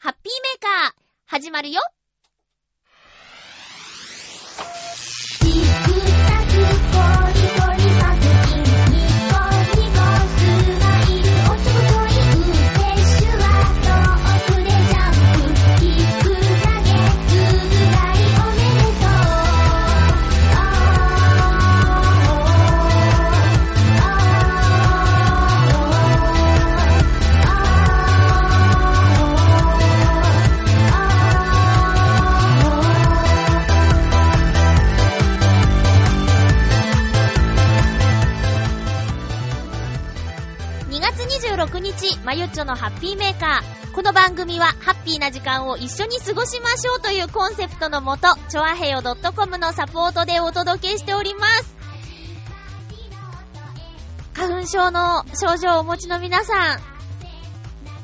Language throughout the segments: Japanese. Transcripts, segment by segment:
ハッピーメーカー、始まるよ。日、まゆっちょのハッピーメーカー。この番組は、ハッピーな時間を一緒に過ごしましょうというコンセプトのもと、ちょあへよ .com のサポートでお届けしております。花粉症の症状をお持ちの皆さん、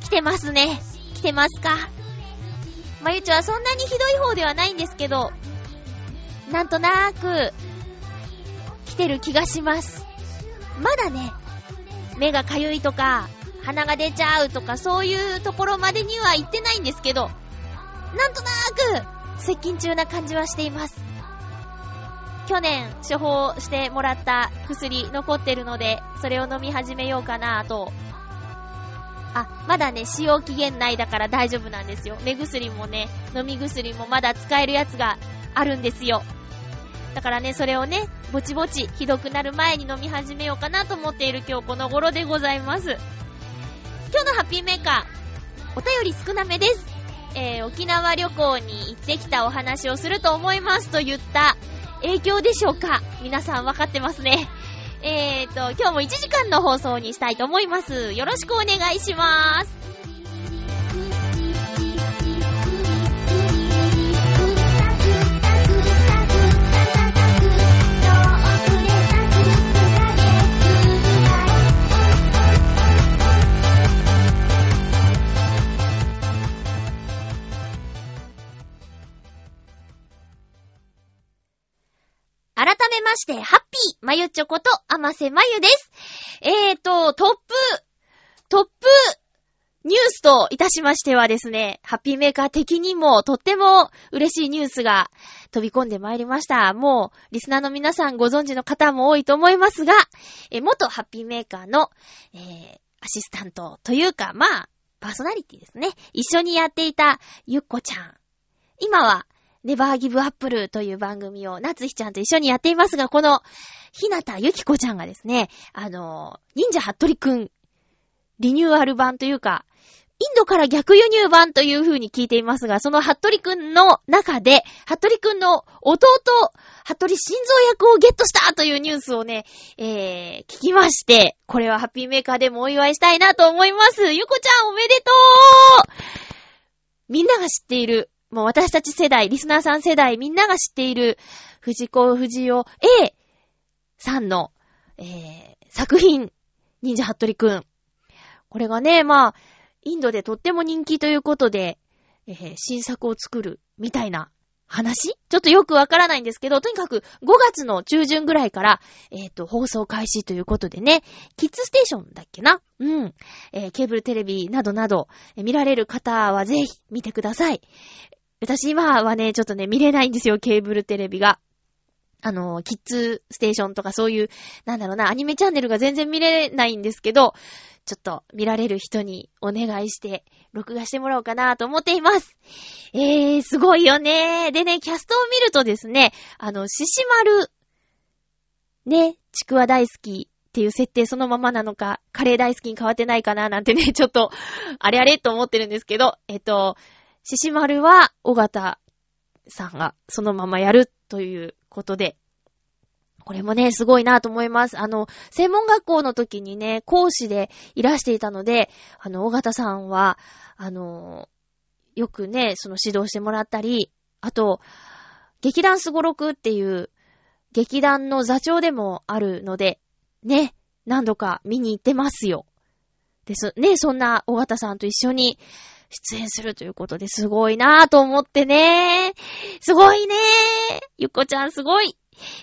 来てますね。来てますか？まゆっちょはそんなにひどい方ではないんですけど、なんとなーく、来てる気がします。まだね、目がかゆいとか、鼻が出ちゃうとか、そういうところまでには行ってないんですけど、なんとなく、接近中な感じはしています。去年、処方してもらった薬残ってるので、それを飲み始めようかなと。あ、まだね、使用期限内だから大丈夫なんですよ。目薬もね、飲み薬もまだ使えるやつがあるんですよ。だからね、それをね、ぼちぼちひどくなる前に飲み始めようかなと思っている今日この頃でございます。今日のハッピーメーカー、お便り少なめです。えー、沖縄旅行に行ってきたお話をすると思いますと言った影響でしょうか？皆さん分かってますね。えーと、今日も1時間の放送にしたいと思います。よろしくお願いします。まして、ハッピーまゆちょこと、あませまゆです。えーと、トップ、トップ、ニュースといたしましてはですね、ハッピーメーカー的にもとっても嬉しいニュースが飛び込んでまいりました。もう、リスナーの皆さんご存知の方も多いと思いますが、え元ハッピーメーカーの、えー、アシスタントというか、まあ、パーソナリティですね。一緒にやっていたゆっこちゃん。今は、ネバーギブアップルという番組を夏日ちゃんと一緒にやっていますが、この、ひなたゆきこちゃんがですね、あの、忍者ハットリくん、リニューアル版というか、インドから逆輸入版という風に聞いていますが、そのハットリくんの中で、ハットリくんの弟、ハットリ心臓役をゲットしたというニュースをね、えー、聞きまして、これはハッピーメーカーでもお祝いしたいなと思います。ゆこちゃんおめでとうみんなが知っている、もう私たち世代、リスナーさん世代、みんなが知っている、藤子不二雄 A さんの、えー、作品、忍者ハットリくん。これがね、まあ、インドでとっても人気ということで、えー新作を作る、みたいな話？ちょっとよくわからないんですけど、とにかく5月の中旬ぐらいから、えっ、と、放送開始ということでね、キッズステーションだっけな？うん。えーケーブルテレビなどなど、えー見られる方はぜひ見てください。私今はね、ちょっとね、見れないんですよ、ケーブルテレビが。あの、キッズステーションとかそういう、なんだろうな、アニメチャンネルが全然見れないんですけど、ちょっと見られる人にお願いして、録画してもらおうかなと思っています。えー、すごいよね。でね、キャストを見るとですね、あの、獅子丸、ね、ちくわ大好きっていう設定そのままなのか、カレー大好きに変わってないかななんてね、ちょっと、あれあれと思ってるんですけど、えっと、獅子丸は、尾形さんがそのままやるということで、これもね、すごいなと思います。あの、専門学校の時にね、講師でいらしていたので、あの、尾形さんは、あの、よくね、その指導してもらったり、あと、劇団すごろくっていう、劇団の座長でもあるので、ね、何度か見に行ってますよ。です。ね、そんな尾形さんと一緒に出演するということですごいなぁと思ってね。すごいねゆっこちゃんすごい。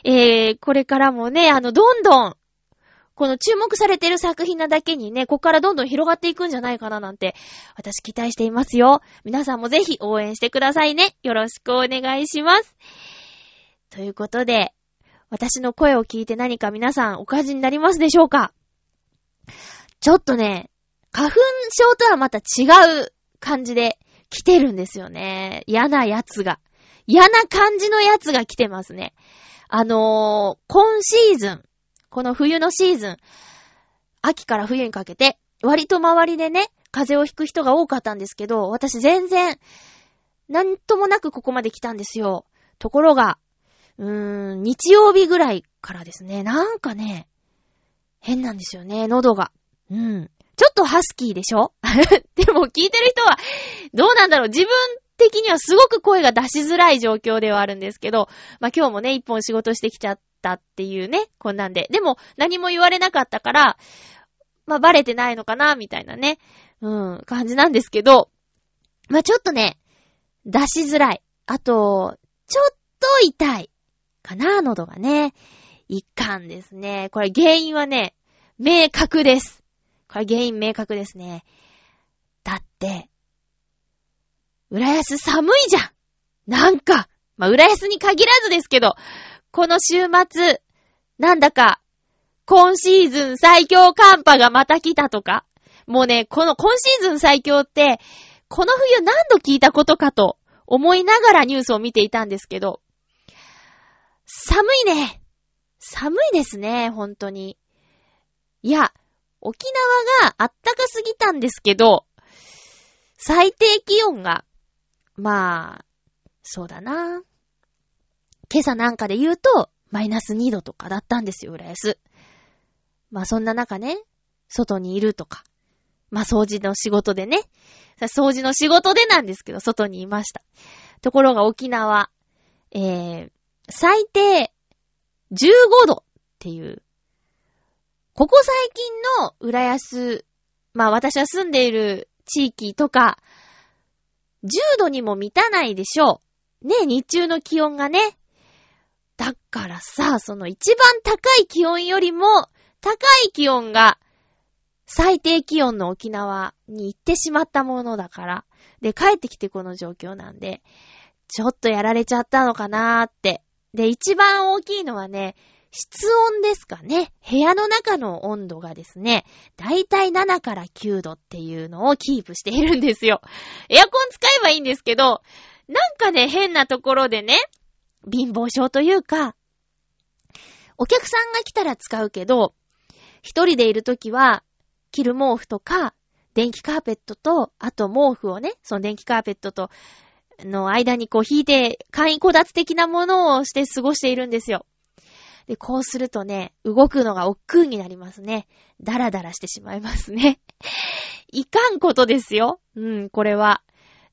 えー、これからもね、あの、どんどん、この注目されてる作品なだけにね、ここからどんどん広がっていくんじゃないかななんて、私期待していますよ。皆さんもぜひ応援してくださいね。よろしくお願いします。ということで、私の声を聞いて何か皆さんお感じになりますでしょうか？ちょっとね、花粉症とはまた違う感じで来てるんですよね。嫌なやつが。嫌な感じのやつが来てますね。あのー、今シーズン、この冬のシーズン、秋から冬にかけて、割と周りでね、風邪をひく人が多かったんですけど、私全然、なんともなくここまで来たんですよ。ところが、うーん、日曜日ぐらいからですね、なんかね、変なんですよね、喉が。うん。ちょっとハスキーでしょ？でも聞いてる人は、どうなんだろう？自分的にはすごく声が出しづらい状況ではあるんですけど、まあ、今日もね、一本仕事してきちゃったっていうね、こんなんで。でも、何も言われなかったから、まあ、バレてないのかな、みたいなね、うん、感じなんですけど、まあ、ちょっとね、出しづらい。あと、ちょっと痛い。かな、喉がね。いかんですね。これ原因はね、明確です。これ原因明確ですね。だって、浦安寒いじゃんなんか、まあ、浦安に限らずですけど、この週末、なんだか、今シーズン最強寒波がまた来たとか、もうね、この今シーズン最強って、この冬何度聞いたことかと思いながらニュースを見ていたんですけど、寒いね。寒いですね、本当に。いや、沖縄があったかすぎたんですけど、最低気温が、まあ、そうだな。今朝なんかで言うと、マイナス2度とかだったんですよ、浦安。まあそんな中ね、外にいるとか。まあ掃除の仕事でね。掃除の仕事でなんですけど、外にいました。ところが沖縄、えー、最低15度っていうここ最近の浦安、まあ私は住んでいる地域とか、10度にも満たないでしょう。ね、日中の気温がね。だからさ、その一番高い気温よりも、高い気温が、最低気温の沖縄に行ってしまったものだから。で、帰ってきてこの状況なんで、ちょっとやられちゃったのかなーって。で、一番大きいのはね、室温ですかね。部屋の中の温度がですね、だいたい7から9度っていうのをキープしているんですよ。エアコン使えばいいんですけど、なんかね、変なところでね、貧乏症というか、お客さんが来たら使うけど、一人でいるときは、着る毛布とか、電気カーペットと、あと毛布をね、その電気カーペットと、の間にこう引いて、簡易こたつ的なものをして過ごしているんですよ。で、こうするとね、動くのが億劫になりますね。ダラダラしてしまいますね。いかんことですよ。うん、これは。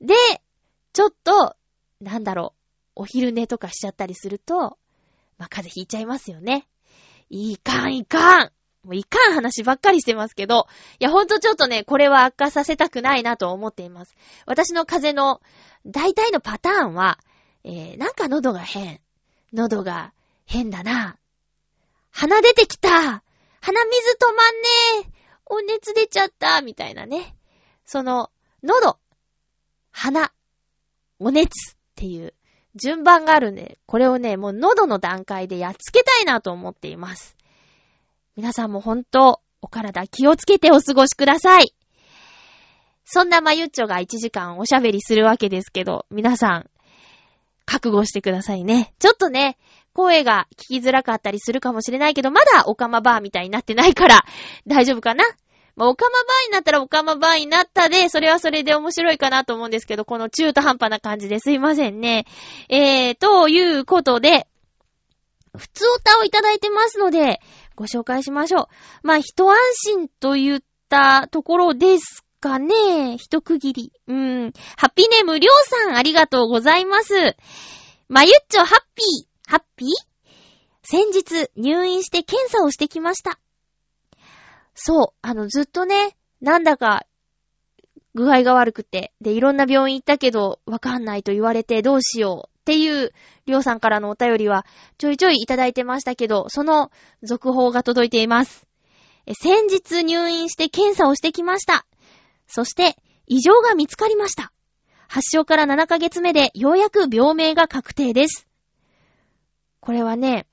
で、ちょっと、なんだろう、お昼寝とかしちゃったりすると、まあ、風邪ひいちゃいますよね。いかん、いかん。もういかん話ばっかりしてますけど、いやほんとちょっとね、これは悪化させたくないなと思っています。私の風邪の大体のパターンは、えー、なんか喉が変。喉が変だな。鼻出てきた鼻水止まんねえお熱出ちゃったみたいなね。その、喉、鼻、お熱っていう順番があるんで、これをね、もう喉の段階でやっつけたいなと思っています。皆さんも本当、お体気をつけてお過ごしください。そんなまゆっちょが1時間おしゃべりするわけですけど、皆さん、覚悟してくださいね。ちょっとね、声が聞きづらかったりするかもしれないけど、まだオカマバーみたいになってないから、大丈夫かな？まあ、オカマバーになったらオカマバーになったで、それはそれで面白いかなと思うんですけど、この中途半端な感じですいませんね。えー、ということで、普通歌をいただいてますので、ご紹介しましょう。まあ、一安心と言ったところですかね。一区切り。うん。ハッピーネーム、りょうさん、ありがとうございます。まゆっちょ、ハッピー。ハッピー？先日入院して検査をしてきました。そう、あのずっとね、なんだか具合が悪くて、で、いろんな病院行ったけど、わかんないと言われてどうしようっていう、りょうさんからのお便りはちょいちょいいただいてましたけど、その続報が届いています。先日入院して検査をしてきました。そして、異常が見つかりました。発症から7ヶ月目でようやく病名が確定です。これはね、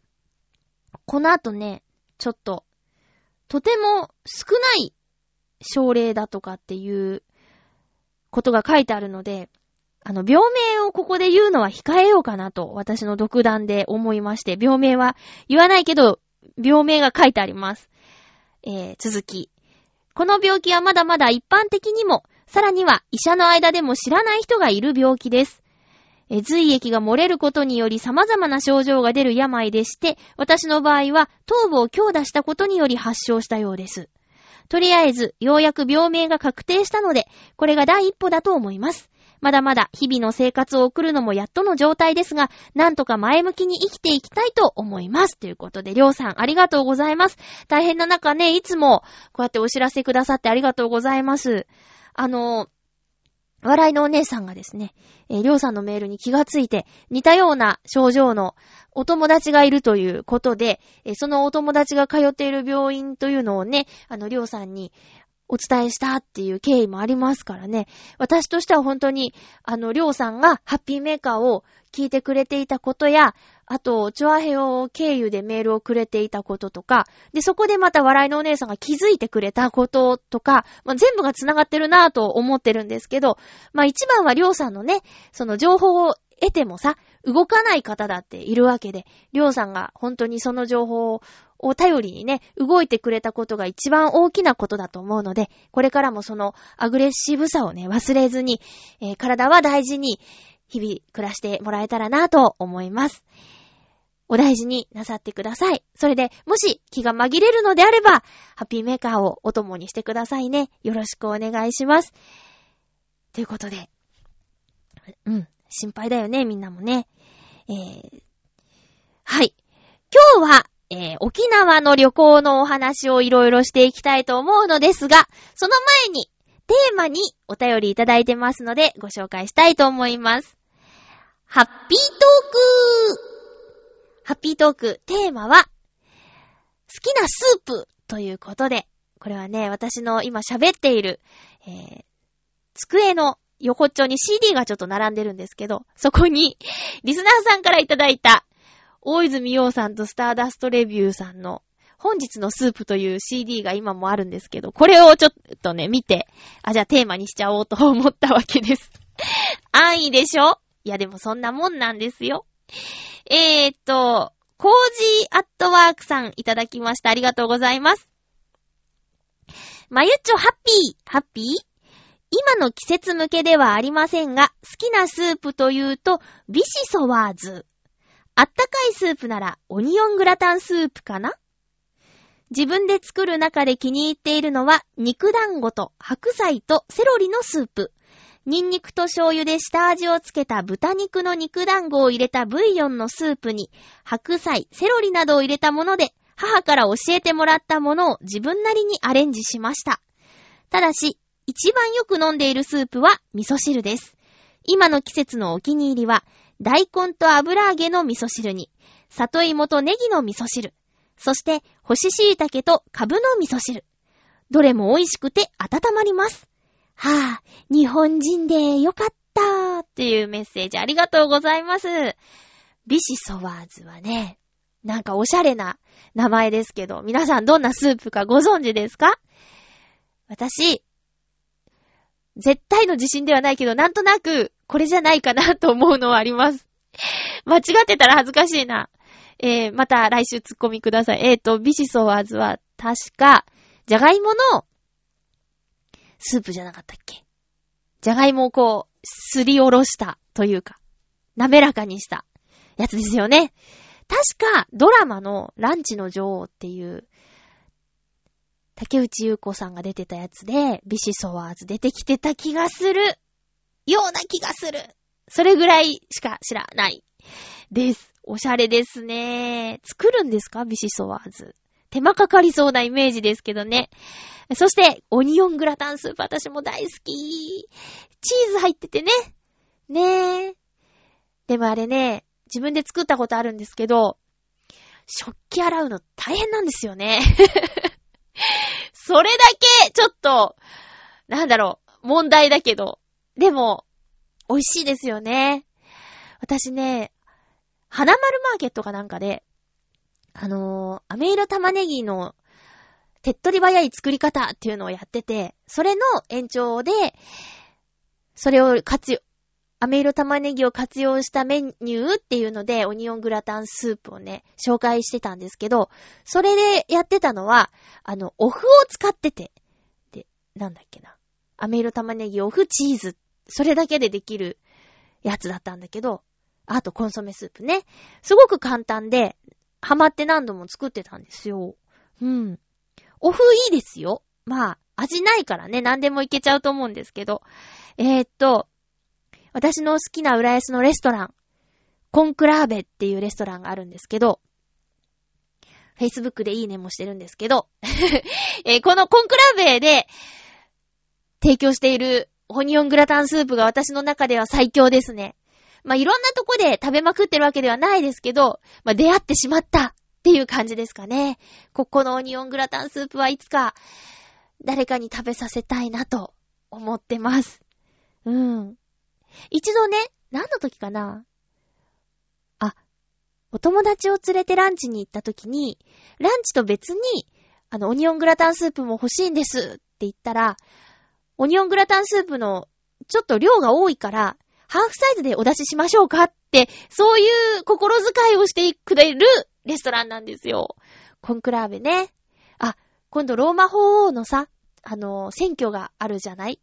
この後ね、ちょっと、とても少ない症例だとかっていうことが書いてあるので、あの、病名をここで言うのは控えようかなと、私の独断で思いまして、病名は言わないけど、病名が書いてあります。えー、続き。この病気はまだまだ一般的にも、さらには医者の間でも知らない人がいる病気です。え髄液が漏れることにより様々な症状が出る病でして、私の場合は頭部を強打したことにより発症したようです。とりあえず、ようやく病名が確定したので、これが第一歩だと思います。まだまだ日々の生活を送るのもやっとの状態ですが、なんとか前向きに生きていきたいと思います。ということで、りょうさんありがとうございます。大変な中ね、いつもこうやってお知らせくださってありがとうございます。あの、笑いのお姉さんがですね、えー、りょうさんのメールに気がついて、似たような症状のお友達がいるということで、えー、そのお友達が通っている病院というのをね、あの、りょうさんにお伝えしたっていう経緯もありますからね。私としては本当に、あの、りょうさんがハッピーメーカーを聞いてくれていたことや、あと、チョアヘオ経由でメールをくれていたこととか、で、そこでまた笑いのお姉さんが気づいてくれたこととか、まあ、全部が繋がってるなぁと思ってるんですけど、まあ一番はりょうさんのね、その情報を得てもさ、動かない方だっているわけで、りょうさんが本当にその情報を頼りにね、動いてくれたことが一番大きなことだと思うので、これからもそのアグレッシブさをね、忘れずに、えー、体は大事に、日々暮らしてもらえたらなぁと思います。お大事になさってください。それで、もし気が紛れるのであれば、ハッピーメーカーをお供にしてくださいね。よろしくお願いします。ということで、うん、心配だよね、みんなもね。えー、はい。今日は、えー、沖縄の旅行のお話をいろいろしていきたいと思うのですが、その前に、テーマにお便りいただいてますので、ご紹介したいと思います。ハッピートークハッピートーク、テーマは、好きなスープということで、これはね、私の今喋っている、えー、机の横っちょに CD がちょっと並んでるんですけど、そこに、リスナーさんからいただいた、大泉洋さんとスターダストレビューさんの、本日のスープという CD が今もあるんですけど、これをちょっとね、見て、あ、じゃあテーマにしちゃおうと思ったわけです。安易でしょ？いやでもそんなもんなんですよ。えー、っと、コージーアットワークさんいただきました。ありがとうございます。まゆっちょハッピー、ハッピー？今の季節向けではありませんが、好きなスープというと、ビシソワーズ。あったかいスープなら、オニオングラタンスープかな？自分で作る中で気に入っているのは、肉団子と白菜とセロリのスープ。ニンニクと醤油で下味をつけた豚肉の肉団子を入れたブイヨンのスープに、白菜、セロリなどを入れたもので、母から教えてもらったものを自分なりにアレンジしました。ただし、一番よく飲んでいるスープは味噌汁です。今の季節のお気に入りは、大根と油揚げの味噌汁に、里芋とネギの味噌汁、そして干し椎茸とカブの味噌汁。どれも美味しくて温まります。はぁ、あ、日本人でよかったーっていうメッセージありがとうございます。ビシソワーズはね、なんかおしゃれな名前ですけど、皆さんどんなスープかご存知ですか？私、絶対の自信ではないけど、なんとなく、これじゃないかなと思うのはあります。間違ってたら恥ずかしいな。えー、また来週ツッコミください。えーと、ビシソワーズは、確か、じゃがいものスープじゃなかったっけ？じゃがいもをこう、すりおろしたというか、滑らかにしたやつですよね。確か、ドラマのランチの女王っていう、竹内優子さんが出てたやつで、ビシソワーズ出てきてた気がする。ような気がする。それぐらいしか知らない。です。おしゃれですね。作るんですか？ビシソワーズ。手間かかりそうなイメージですけどね。そして、オニオングラタンスープ私も大好き。チーズ入っててね。ねえ。でもあれね、自分で作ったことあるんですけど、食器洗うの大変なんですよね。それだけ、ちょっと、なんだろう、問題だけど。でも、美味しいですよね。私ね、花丸マーケットかなんかで、あのー、飴色玉ねぎの手っ取り早い作り方っていうのをやってて、それの延長で、それを活用、飴色玉ねぎを活用したメニューっていうので、オニオングラタンスープをね、紹介してたんですけど、それでやってたのは、あの、お麩を使ってて、で、なんだっけな。飴色玉ねぎ、お麩、チーズ、それだけでできるやつだったんだけど、あとコンソメスープね。すごく簡単で、ハマって何度も作ってたんですよ。うん。お麩いいですよ。まあ、味ないからね、何でもいけちゃうと思うんですけど。えー、っと、私の好きな浦安のレストラン、コンクラーベっていうレストランがあるんですけど、Facebook でいいねもしてるんですけど、えー、このコンクラーベで提供しているオニオングラタンスープが私の中では最強ですね。まあ、いろんなとこで食べまくってるわけではないですけど、まあ、出会ってしまったっていう感じですかね。ここのオニオングラタンスープはいつか誰かに食べさせたいなと思ってます。うん。一度ね、何の時かな？あ、お友達を連れてランチに行った時に、ランチと別に、あの、オニオングラタンスープも欲しいんですって言ったら、オニオングラタンスープのちょっと量が多いから、ハーフサイズでお出ししましょうかって、そういう心遣いをしてくれるレストランなんですよ。コンクラーベね。あ、今度ローマ法王のさ、あの、選挙があるじゃない？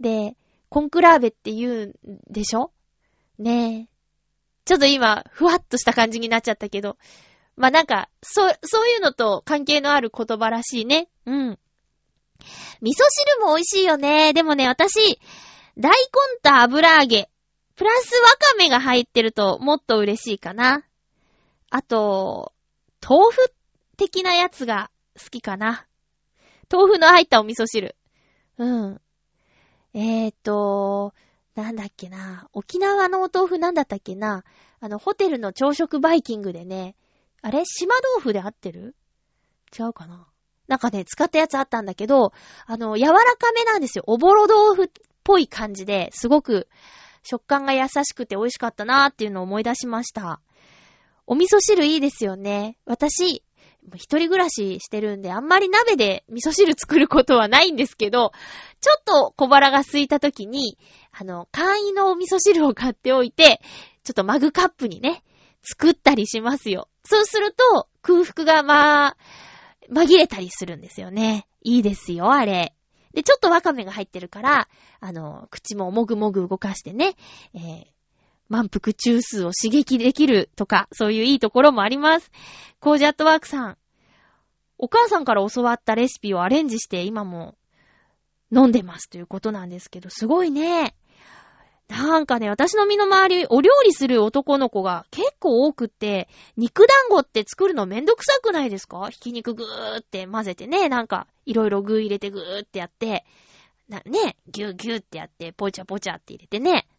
で、コンクラーベって言うんでしょ？ねえ。ちょっと今、ふわっとした感じになっちゃったけど。まあ、なんか、そ、そういうのと関係のある言葉らしいね。うん。味噌汁も美味しいよね。でもね、私、大根と油揚げ、プラスわかめが入ってるともっと嬉しいかな。あと、豆腐的なやつが好きかな。豆腐の入ったお味噌汁。うん。えーと、なんだっけな。沖縄のお豆腐なんだったっけな。あの、ホテルの朝食バイキングでね、あれ？島豆腐で合ってる？違うかななんかね、使ったやつあったんだけど、あの、柔らかめなんですよ。おぼろ豆腐っぽい感じで、すごく食感が優しくて美味しかったなーっていうのを思い出しました。お味噌汁いいですよね。私、一人暮らししてるんで、あんまり鍋で味噌汁作ることはないんですけど、ちょっと小腹が空いた時に、あの、簡易のお味噌汁を買っておいて、ちょっとマグカップにね、作ったりしますよ。そうすると、空腹がまあ、紛れたりするんですよね。いいですよ、あれ。で、ちょっとワカメが入ってるから、あの、口ももぐもぐ動かしてね、えー、満腹中枢を刺激できるとか、そういういいところもあります。コージアットワークさん。お母さんから教わったレシピをアレンジして今も飲んでますということなんですけど、すごいね。なんかね、私の身の回り、お料理する男の子が結構多くって、肉団子って作るのめんどくさくないですか？ひき肉ぐーって混ぜてね、なんか、いろいろ具入れてぐーってやって、な、ね、ぎゅうぎゅうってやって、ぽちゃぽちゃって入れてね。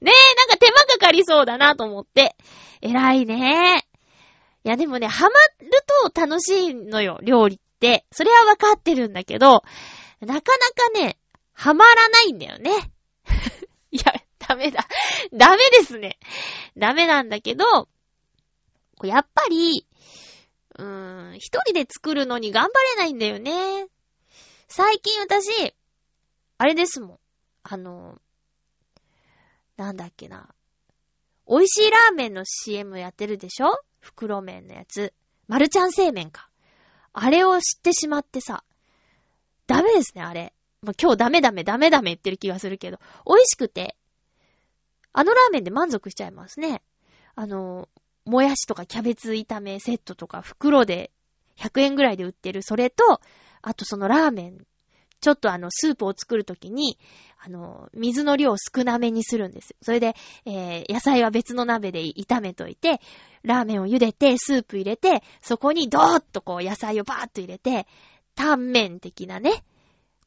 ねえ、なんか手間かかりそうだなと思って。偉いね。いやでもね、ハマると楽しいのよ、料理って。それはわかってるんだけど、なかなかね、ハマらないんだよね。いや、ダメだ。ダメですね。ダメなんだけど、やっぱり、うーん、一人で作るのに頑張れないんだよね。最近私、あれですもん。あの、なんだっけな。美味しいラーメンの CM やってるでしょ？袋麺のやつ。マルちゃん製麺か。あれを知ってしまってさ。ダメですね、あれ。ま今日ダメダメダメダメ言ってる気がするけど。美味しくて。あのラーメンで満足しちゃいますね。あの、もやしとかキャベツ炒めセットとか袋で100円ぐらいで売ってるそれと、あとそのラーメンちょっとあの、スープを作るときに、あの、水の量を少なめにするんですよ。それで、えー、野菜は別の鍋で炒めといて、ラーメンを茹でて、スープ入れて、そこにドーッとこう野菜をバーッと入れて、タンメン的なね、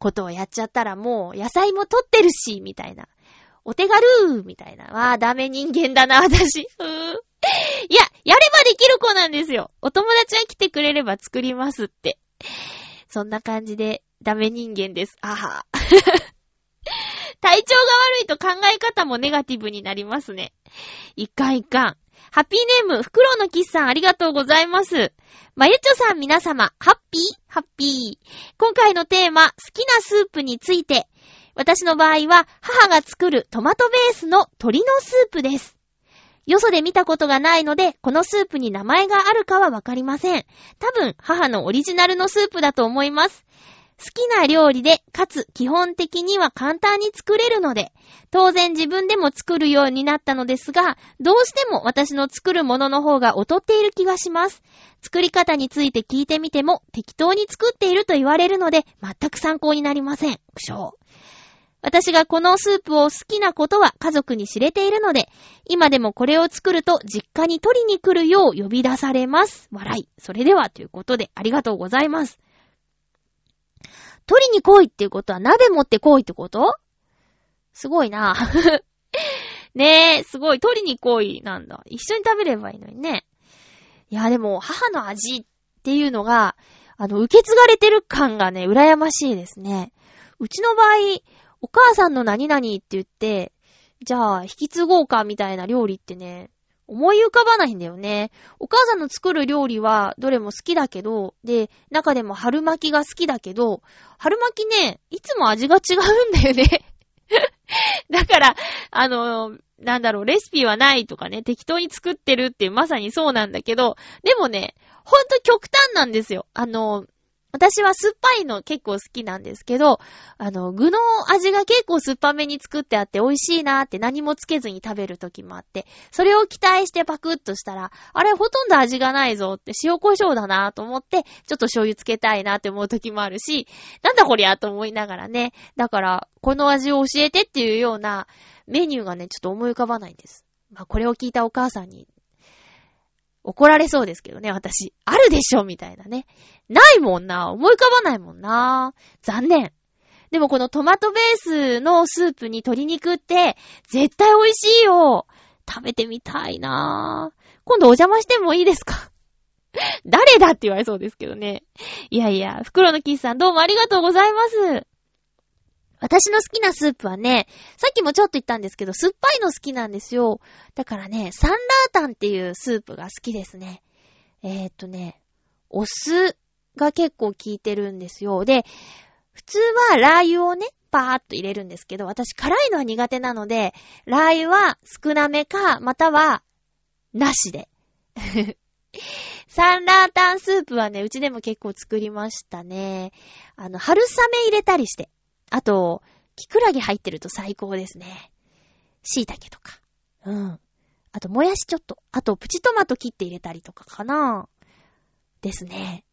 ことをやっちゃったらもう野菜も取ってるし、みたいな。お手軽みたいな。わあ、ダメ人間だな、私。うーいや、やればできる子なんですよ。お友達が来てくれれば作りますって。そんな感じで、ダメ人間です。あは。体調が悪いと考え方もネガティブになりますね。いかんいかん。ハッピーネーム、フクロウのキスさんありがとうございます。まゆちょさん皆様、ハッピー？ハッピー。今回のテーマ、好きなスープについて。私の場合は、母が作るトマトベースの鶏のスープです。よそで見たことがないので、このスープに名前があるかはわかりません。多分、母のオリジナルのスープだと思います。好きな料理で、かつ基本的には簡単に作れるので、当然自分でも作るようになったのですが、どうしても私の作るものの方が劣っている気がします。作り方について聞いてみても適当に作っていると言われるので、全く参考になりません。苦笑。私がこのスープを好きなことは家族に知れているので、今でもこれを作ると実家に取りに来るよう呼び出されます。笑い。それではということでありがとうございます。取りに来いっていうことは鍋持って来いってこと？すごいな。ねえ、すごい。取りに来いなんだ。一緒に食べればいいのにね。いや、でも、母の味っていうのが、あの、受け継がれてる感がね、羨ましいですね。うちの場合、お母さんの何々って言って、じゃあ、引き継ごうかみたいな料理ってね、思い浮かばないんだよね。お母さんの作る料理はどれも好きだけど、で、中でも春巻きが好きだけど、春巻きね、いつも味が違うんだよね。だから、あの、なんだろう、レシピはないとかね、適当に作ってるってまさにそうなんだけど、でもね、ほんと極端なんですよ。あの、私は酸っぱいの結構好きなんですけど、あの、具の味が結構酸っぱめに作ってあって美味しいなーって何もつけずに食べる時もあって、それを期待してパクッとしたら、あれほとんど味がないぞって塩胡椒だなーと思って、ちょっと醤油つけたいなって思う時もあるし、なんだこりゃと思いながらね。だから、この味を教えてっていうようなメニューがね、ちょっと思い浮かばないんです。まあ、これを聞いたお母さんに怒られそうですけどね、私。あるでしょみたいなね。ないもんな。思い浮かばないもんな。残念。でもこのトマトベースのスープに鶏肉って、絶対美味しいよ。食べてみたいな今度お邪魔してもいいですか？誰だって言われそうですけどね。いやいや、袋のキスさんどうもありがとうございます。私の好きなスープはね、さっきもちょっと言ったんですけど、酸っぱいの好きなんですよ。だからね、サンラータンっていうスープが好きですね。えー、っとね、お酢が結構効いてるんですよ。で、普通はラー油をね、パーっと入れるんですけど、私辛いのは苦手なので、ラー油は少なめか、または、なしで。サンラータンスープはね、うちでも結構作りましたね。あの、春雨入れたりして。あと、キクラゲ入ってると最高ですね。椎茸とか。うん。あと、もやしちょっと。あと、プチトマト切って入れたりとかかな。ですね。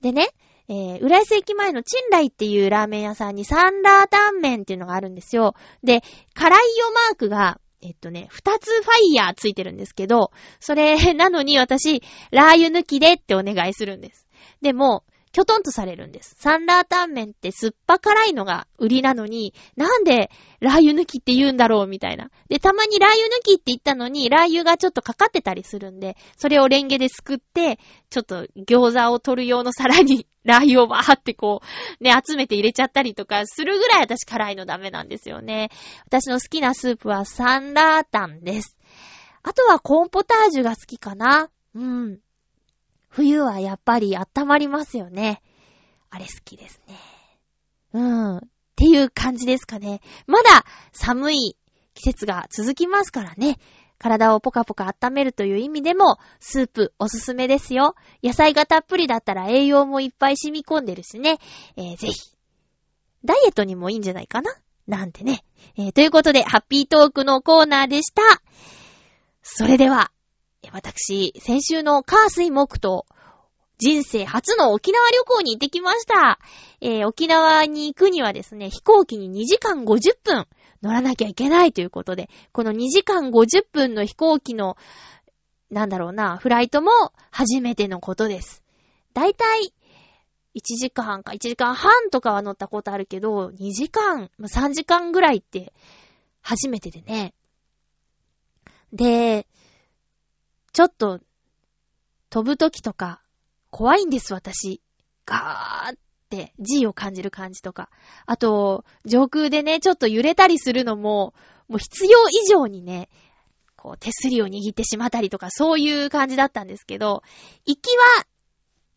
でね、えー、浦安駅前のチンライっていうラーメン屋さんにサンラータンメンっていうのがあるんですよ。で、辛いよマークが、えっとね、二つファイヤーついてるんですけど、それなのに私、ラー油抜きでってお願いするんです。でも、きょとんとされるんです。サンラータンメンって酸っぱ辛いのが売りなのに、なんでラー油抜きって言うんだろうみたいな。で、たまにラー油抜きって言ったのに、ラー油がちょっとかかってたりするんで、それをレンゲですくって、ちょっと餃子を取る用の皿に ラー油をバーってこう、ね、集めて入れちゃったりとかするぐらい私辛いのダメなんですよね。私の好きなスープはサンラータンです。あとはコーンポタージュが好きかな。うん。冬はやっぱり温まりますよね。あれ好きですね。うん。っていう感じですかね。まだ寒い季節が続きますからね。体をポカポカ温めるという意味でも、スープおすすめですよ。野菜がたっぷりだったら栄養もいっぱい染み込んでるしね。えー、ぜひ。ダイエットにもいいんじゃないかな？なんてね。えー、ということで、ハッピートークのコーナーでした。それでは、私、先週のカースイ木と、人生初の沖縄旅行に行ってきました。えー、沖縄に行くにはですね、飛行機に2時間50分乗らなきゃいけないということで、この2時間50分の飛行機の、なんだろうな、フライトも初めてのことです。だいたい1時間か1時間半とかは乗ったことあるけど、2時間、3時間ぐらいって初めてでね。で、ちょっと、飛ぶときとか、怖いんです、私。ガーって G を感じる感じとか、あと、上空でね、ちょっと揺れたりするのも、もう必要以上にね、こう手すりを握ってしまったりとか、そういう感じだったんですけど、行きは、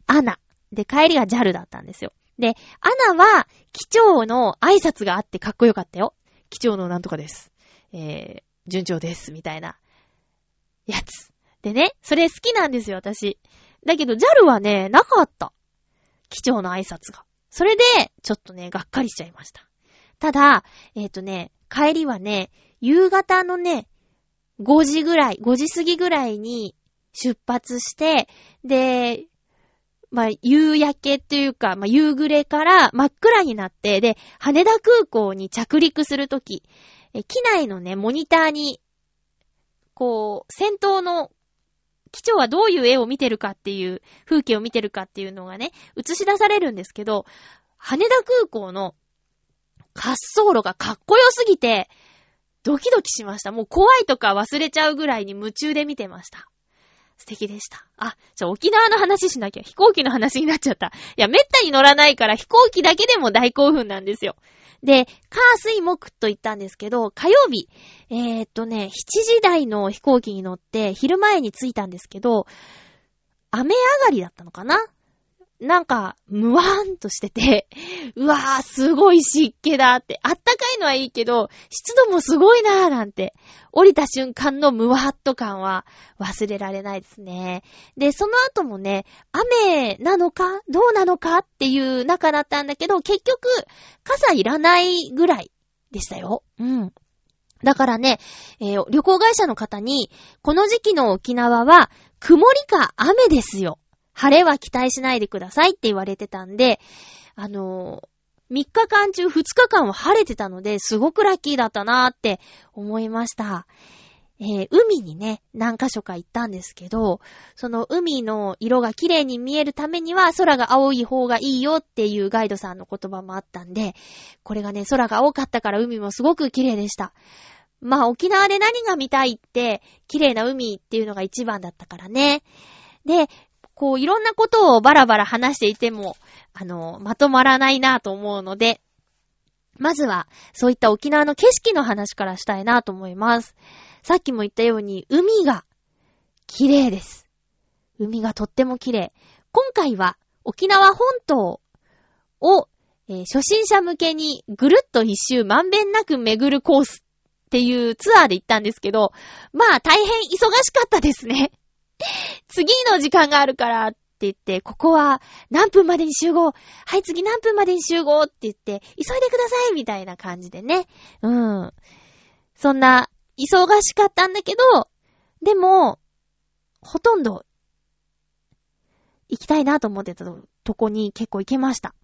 アナ。で、帰りが JAL だったんですよ。で、アナは、機長の挨拶があってかっこよかったよ。機長のなんとかです。えー、順調です、みたいな、やつ。でね、それ好きなんですよ、私。だけど、JAL はね、なかった。機長の挨拶が。それで、ちょっとね、がっかりしちゃいました。ただ、えっ、ー、とね、帰りはね、夕方のね、5時ぐらい、5時過ぎぐらいに出発して、で、まあ、夕焼けっていうか、まあ、夕暮れから真っ暗になって、で、羽田空港に着陸するとき、機内のね、モニターに、こう、先頭の機長はどういう絵を見てるかっていう、風景を見てるかっていうのがね、映し出されるんですけど、羽田空港の滑走路がかっこよすぎて、ドキドキしました。もう怖いとか忘れちゃうぐらいに夢中で見てました。素敵でした。あ、じゃあ沖縄の話しなきゃ。飛行機の話になっちゃった。いや、めったに乗らないから飛行機だけでも大興奮なんですよ。で、カースイモクと言ったんですけど、火曜日、えー、っとね、7時台の飛行機に乗って昼前に着いたんですけど、雨上がりだったのかな？なんか、むわーんとしてて、うわー、すごい湿気だって、あったかいのはいいけど、湿度もすごいなーなんて、降りた瞬間のむわーっと感は忘れられないですね。で、その後もね、雨なのかどうなのかっていう中だったんだけど、結局、傘いらないぐらいでしたよ。うん。だからね、えー、旅行会社の方に、この時期の沖縄は、曇りか雨ですよ。晴れは期待しないでくださいって言われてたんで、あのー、3日間中2日間は晴れてたので、すごくラッキーだったなーって思いました。えー、海にね、何箇所か行ったんですけど、その海の色が綺麗に見えるためには空が青い方がいいよっていうガイドさんの言葉もあったんで、これがね、空が青かったから海もすごく綺麗でした。まあ沖縄で何が見たいって、綺麗な海っていうのが一番だったからね。で、こう、いろんなことをバラバラ話していても、あの、まとまらないなと思うので、まずは、そういった沖縄の景色の話からしたいなと思います。さっきも言ったように、海が、綺麗です。海がとっても綺麗。今回は、沖縄本島を、えー、初心者向けにぐるっと一周まんべんなく巡るコースっていうツアーで行ったんですけど、まあ大変忙しかったですね。次の時間があるからって言って、ここは何分までに集合？はい、次何分までに集合？って言って、急いでくださいみたいな感じでね。うん。そんな、忙しかったんだけど、でも、ほとんど、行きたいなと思ってたとこに結構行けました。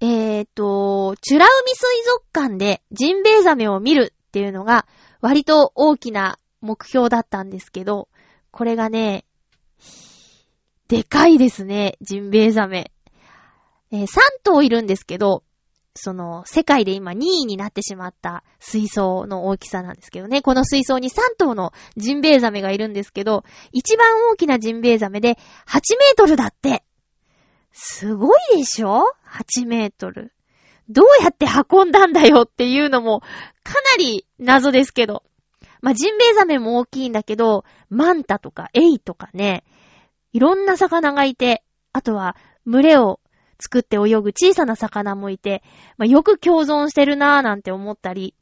えーと、チュラ海水族館でジンベエザメを見るっていうのが割と大きな目標だったんですけど、これがね、でかいですね、ジンベエザメ。えー、3頭いるんですけど、その、世界で今2位になってしまった水槽の大きさなんですけどね。この水槽に3頭のジンベエザメがいるんですけど、一番大きなジンベエザメで8メートルだって。すごいでしょ ?8 メートル。どうやって運んだんだよっていうのもかなり謎ですけど。まあ、ジンベエザメも大きいんだけど、マンタとかエイとかね、いろんな魚がいて、あとは群れを作って泳ぐ小さな魚もいて、まあ、よく共存してるなぁなんて思ったり、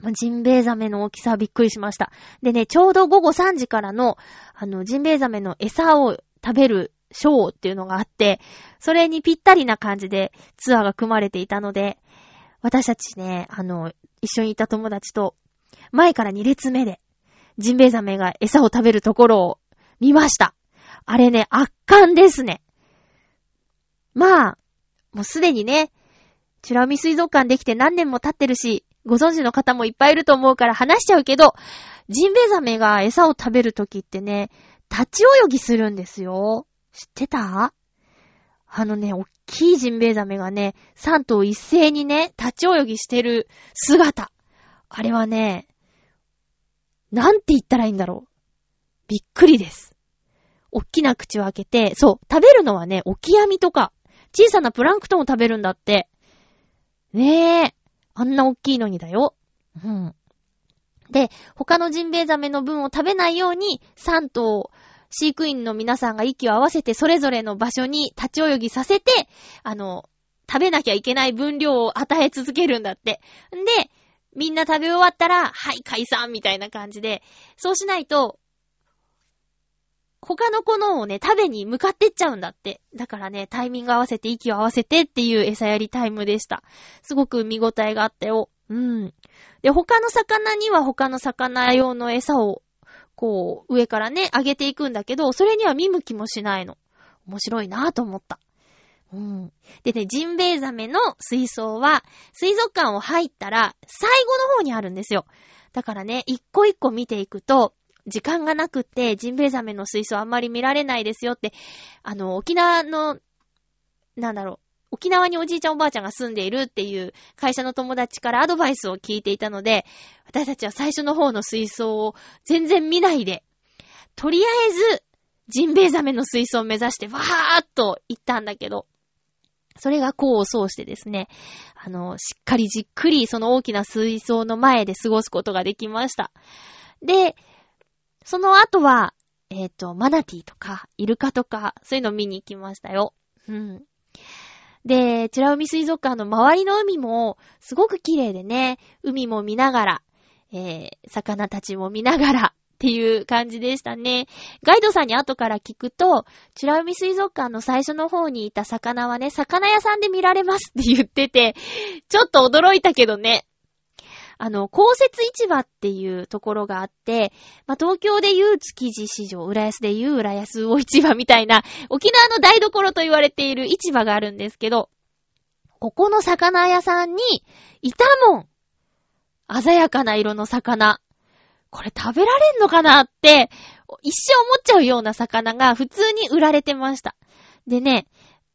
まあ、ジンベエザメの大きさはびっくりしました。でね、ちょうど午後3時からの、あの、ジンベエザメの餌を食べるショーっていうのがあって、それにぴったりな感じでツアーが組まれていたので、私たちね、あの、一緒にいた友達と前から2列目で、ジンベエザメが餌を食べるところを見ました。あれね、圧巻ですね。まあ、もうすでにね、チュラミ水族館できて何年も経ってるし、ご存知の方もいっぱいいると思うから話しちゃうけど、ジンベエザメが餌を食べるときってね、立ち泳ぎするんですよ。知ってた？あのね、おっきいジンベエザメがね、3頭一斉にね、立ち泳ぎしてる姿。あれはね、なんて言ったらいいんだろう。びっくりです。おっきな口を開けて、そう、食べるのはね、オキアミとか、小さなプランクトンを食べるんだって。ねえ。あんなおっきいのにだよ。うん。で、他のジンベエザメの分を食べないように、3頭、飼育員の皆さんが息を合わせてそれぞれの場所に立ち泳ぎさせて、あの、食べなきゃいけない分量を与え続けるんだって。んで、みんな食べ終わったら、はい、解散みたいな感じで、そうしないと、他の子のをね、食べに向かってっちゃうんだって。だからね、タイミング合わせて息を合わせてっていう餌やりタイムでした。すごく見応えがあったよ。うん。で、他の魚には他の魚用の餌を、こう、上からね、上げていくんだけど、それには見向きもしないの。面白いなぁと思った。うん。でね、ジンベエザメの水槽は、水族館を入ったら、最後の方にあるんですよ。だからね、一個一個見ていくと、時間がなくって、ジンベエザメの水槽あんまり見られないですよって、あの、沖縄の、なんだろう、沖縄におじいちゃんおばあちゃんが住んでいるっていう会社の友達からアドバイスを聞いていたので、私たちは最初の方の水槽を全然見ないで、とりあえず、ジンベエザメの水槽を目指してわーっと行ったんだけど、それが功を奏してですね、あの、しっかりじっくりその大きな水槽の前で過ごすことができました。で、その後は、えっ、ー、と、マナティとか、イルカとか、そういうの見に行きましたよ。うん。で、チラ海水族館の周りの海も、すごく綺麗でね、海も見ながら、えー、魚たちも見ながら、っていう感じでしたね。ガイドさんに後から聞くと、チラ海水族館の最初の方にいた魚はね、魚屋さんで見られますって言ってて、ちょっと驚いたけどね。あの、公設市場っていうところがあって、まあ、東京で言う築地市場、浦安で言う浦安魚市場みたいな、沖縄の台所と言われている市場があるんですけど、ここの魚屋さんに、いたもん鮮やかな色の魚。これ食べられんのかなって、一生思っちゃうような魚が普通に売られてました。でね、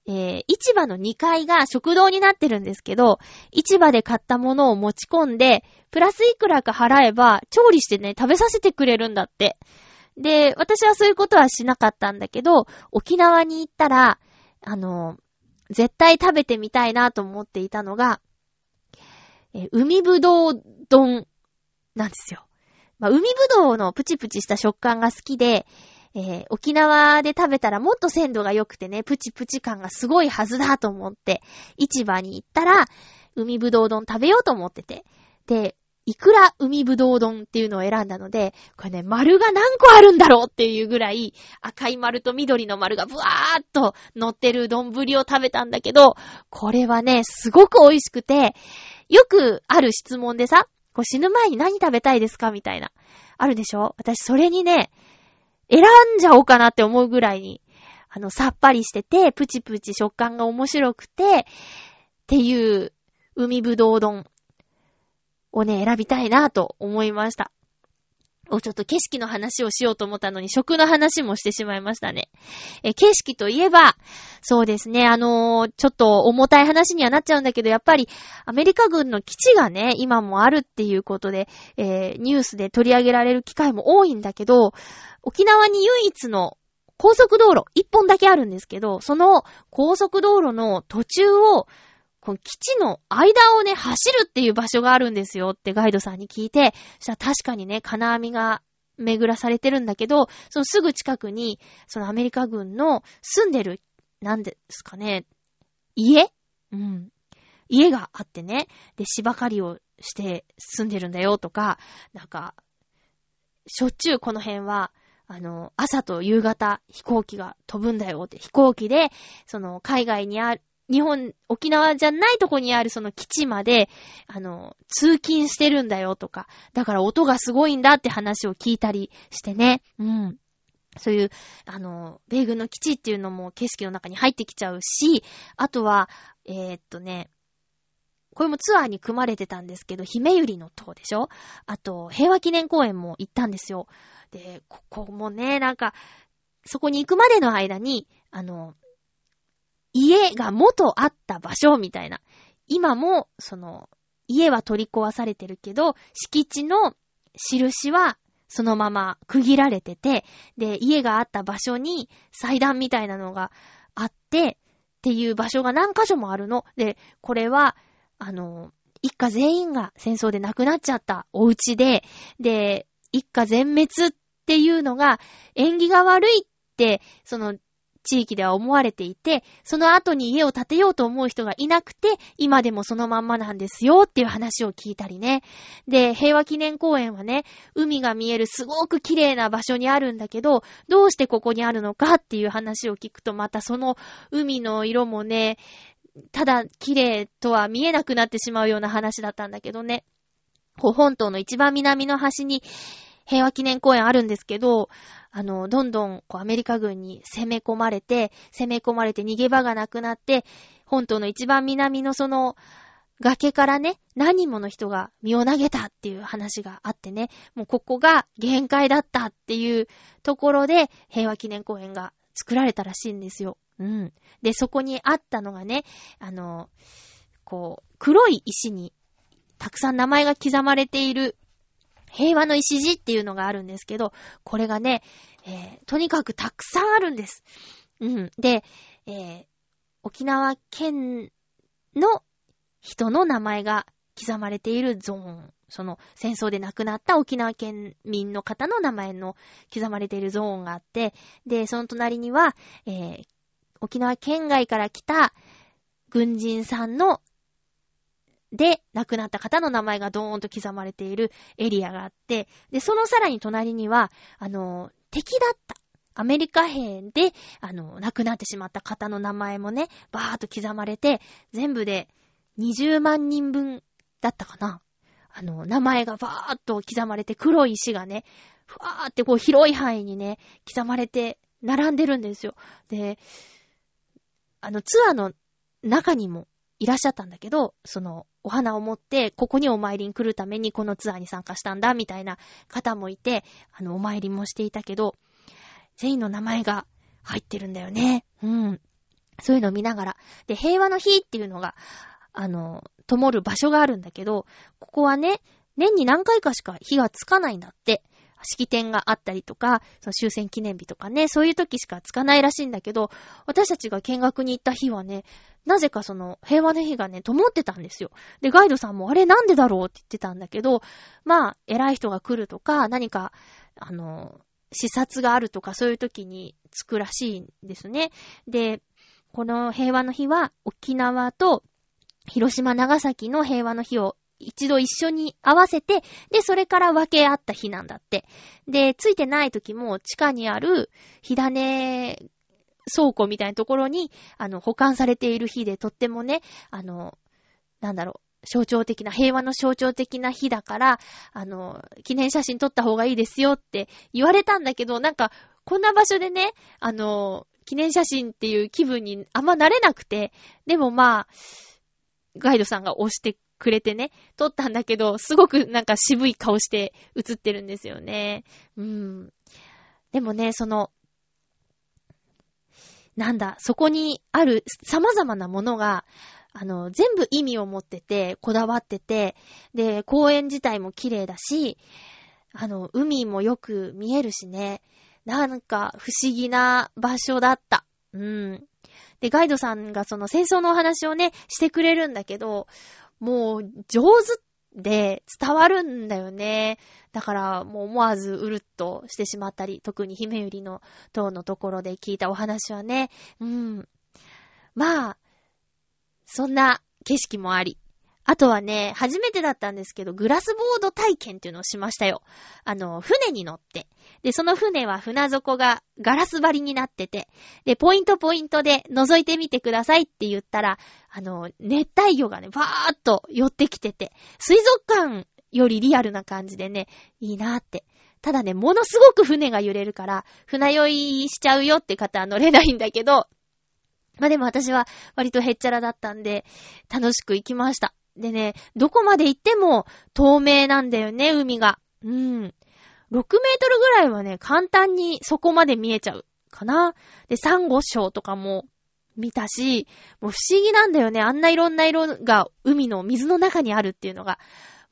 えー、市場の2階が食堂になってるんですけど、市場で買ったものを持ち込んで、プラスいくらか払えば、調理してね、食べさせてくれるんだって。で、私はそういうことはしなかったんだけど、沖縄に行ったら、あの、絶対食べてみたいなと思っていたのが、えー、海ぶどう丼なんですよ。まあ、海ぶどうのプチプチした食感が好きで、えー、沖縄で食べたらもっと鮮度が良くてね、プチプチ感がすごいはずだと思って、市場に行ったら、海ぶどう丼食べようと思ってて。で、いくら海ぶどう丼っていうのを選んだので、これね、丸が何個あるんだろうっていうぐらい、赤い丸と緑の丸がブワーっと乗ってる丼を食べたんだけど、これはね、すごく美味しくて、よくある質問でさ、こう死ぬ前に何食べたいですか？みたいな。あるでしょ？私それにね、選んじゃおうかなって思うぐらいに、あの、さっぱりしてて、プチプチ食感が面白くて、っていう、海ぶどう丼をね、選びたいなと思いました。お、ちょっと景色の話をしようと思ったのに、食の話もしてしまいましたね。え、景色といえば、そうですね、あのー、ちょっと重たい話にはなっちゃうんだけど、やっぱり、アメリカ軍の基地がね、今もあるっていうことで、えー、ニュースで取り上げられる機会も多いんだけど、沖縄に唯一の高速道路、一本だけあるんですけど、その高速道路の途中を、この基地の間をね、走るっていう場所があるんですよってガイドさんに聞いて、そしたら確かにね、金網が巡らされてるんだけど、そのすぐ近くに、そのアメリカ軍の住んでる、なんですかね、家？うん。家があってね、で、芝刈りをして住んでるんだよとか、なんか、しょっちゅうこの辺は、あの、朝と夕方飛行機が飛ぶんだよって、飛行機で、その、海外にある、日本、沖縄じゃないとこにあるその基地まで、あの、通勤してるんだよとか、だから音がすごいんだって話を聞いたりしてね。うん。そういう、あの、米軍の基地っていうのも景色の中に入ってきちゃうし、あとは、えー、っとね、これもツアーに組まれてたんですけど、姫ゆりの塔でしょ？あと、平和記念公園も行ったんですよ。で、ここもね、なんか、そこに行くまでの間に、あの、家が元あった場所みたいな。今も、その、家は取り壊されてるけど、敷地の印はそのまま区切られてて、で、家があった場所に祭壇みたいなのがあって、っていう場所が何箇所もあるの。で、これは、あの、一家全員が戦争で亡くなっちゃったお家で、で、一家全滅っていうのが縁起が悪いって、その地域では思われていて、その後に家を建てようと思う人がいなくて、今でもそのまんまなんですよっていう話を聞いたりね。で、平和記念公園はね、海が見えるすごく綺麗な場所にあるんだけど、どうしてここにあるのかっていう話を聞くと、またその海の色もね、ただ綺麗とは見えなくなってしまうような話だったんだけどね。本島の一番南の端に平和記念公園あるんですけど、あの、どんどん、こう、アメリカ軍に攻め込まれて、攻め込まれて逃げ場がなくなって、本島の一番南のその、崖からね、何人もの人が身を投げたっていう話があってね、もうここが限界だったっていうところで、平和記念公園が作られたらしいんですよ。うん。で、そこにあったのがね、あの、こう、黒い石にたくさん名前が刻まれている平和の礎っていうのがあるんですけど、これがね、えー、とにかくたくさんあるんです。うん。で、えー、沖縄県の人の名前が刻まれているゾーン。その戦争で亡くなった沖縄県民の方の名前の刻まれているゾーンがあって、で、その隣には、えー、沖縄県外から来た軍人さんので亡くなった方の名前がドーンと刻まれているエリアがあって、で、そのさらに隣には、あの、敵だった。アメリカ兵で、あの、亡くなってしまった方の名前もね、バーっと刻まれて、全部で20万人分だったかな。あの、名前がバーっと刻まれて、黒い石がね、ふわーってこう広い範囲にね、刻まれて、並んでるんですよ。で、あの、ツアーの中にもいらっしゃったんだけど、その、お花を持って、ここにお参りに来るためにこのツアーに参加したんだ、みたいな方もいて、あの、お参りもしていたけど、全員の名前が入ってるんだよね。うん。そういうのを見ながら。で、平和の日っていうのが、あの、灯る場所があるんだけど、ここはね、年に何回かしか火がつかないんだって。式典があったりとか、その終戦記念日とかね、そういう時しかつかないらしいんだけど、私たちが見学に行った日はね、なぜかその平和の日がね、灯ってたんですよ。で、ガイドさんもあれなんでだろうって言ってたんだけど、まあ、偉い人が来るとか、何か、あの、視察があるとかそういう時につくらしいんですね。で、この平和の日は沖縄と広島、長崎の平和の日を一度一緒に合わせて、で、それから分け合った日なんだって。で、ついてない時も地下にある火種倉庫みたいなところに、あの、保管されている日で、とってもね、あの、なんだろう、象徴的な、平和の象徴的な日だから、あの、記念写真撮った方がいいですよって言われたんだけど、なんか、こんな場所でね、あの、記念写真っていう気分にあんまなれなくて、でもまあ、ガイドさんが押してくれてね、撮ったんだけど、すごくなんか渋い顔して写ってるんですよね。うん。でもね、その、なんだ、そこにある様々なものが、あの、全部意味を持ってて、こだわってて、で、公園自体も綺麗だし、あの、海もよく見えるしね、なんか不思議な場所だった。うん。で、ガイドさんがその戦争のお話をね、してくれるんだけど、もう上手っで伝わるんだよね。だからもう思わずうるっとしてしまったり、特に姫ゆりの塔のところで聞いたお話はね、うん。まあ、そんな景色もあり、あとはね、初めてだったんですけど、グラスボード体験っていうのをしましたよ。あの、船に乗って。で、その船は船底がガラス張りになってて、で、ポイントポイントで覗いてみてくださいって言ったら、あの、熱帯魚がね、バーっと寄ってきてて、水族館よりリアルな感じでね、いいなーって。ただね、ものすごく船が揺れるから、船酔いしちゃうよって方は乗れないんだけど、まあでも私は割とへっちゃらだったんで、楽しく行きました。でね、どこまで行っても透明なんだよね、海が。うん。6メートルぐらいはね、簡単にそこまで見えちゃうかな。で、サンゴ礁とかも見たし、もう不思議なんだよね。あんないろんな色が海の水の中にあるっていうのが。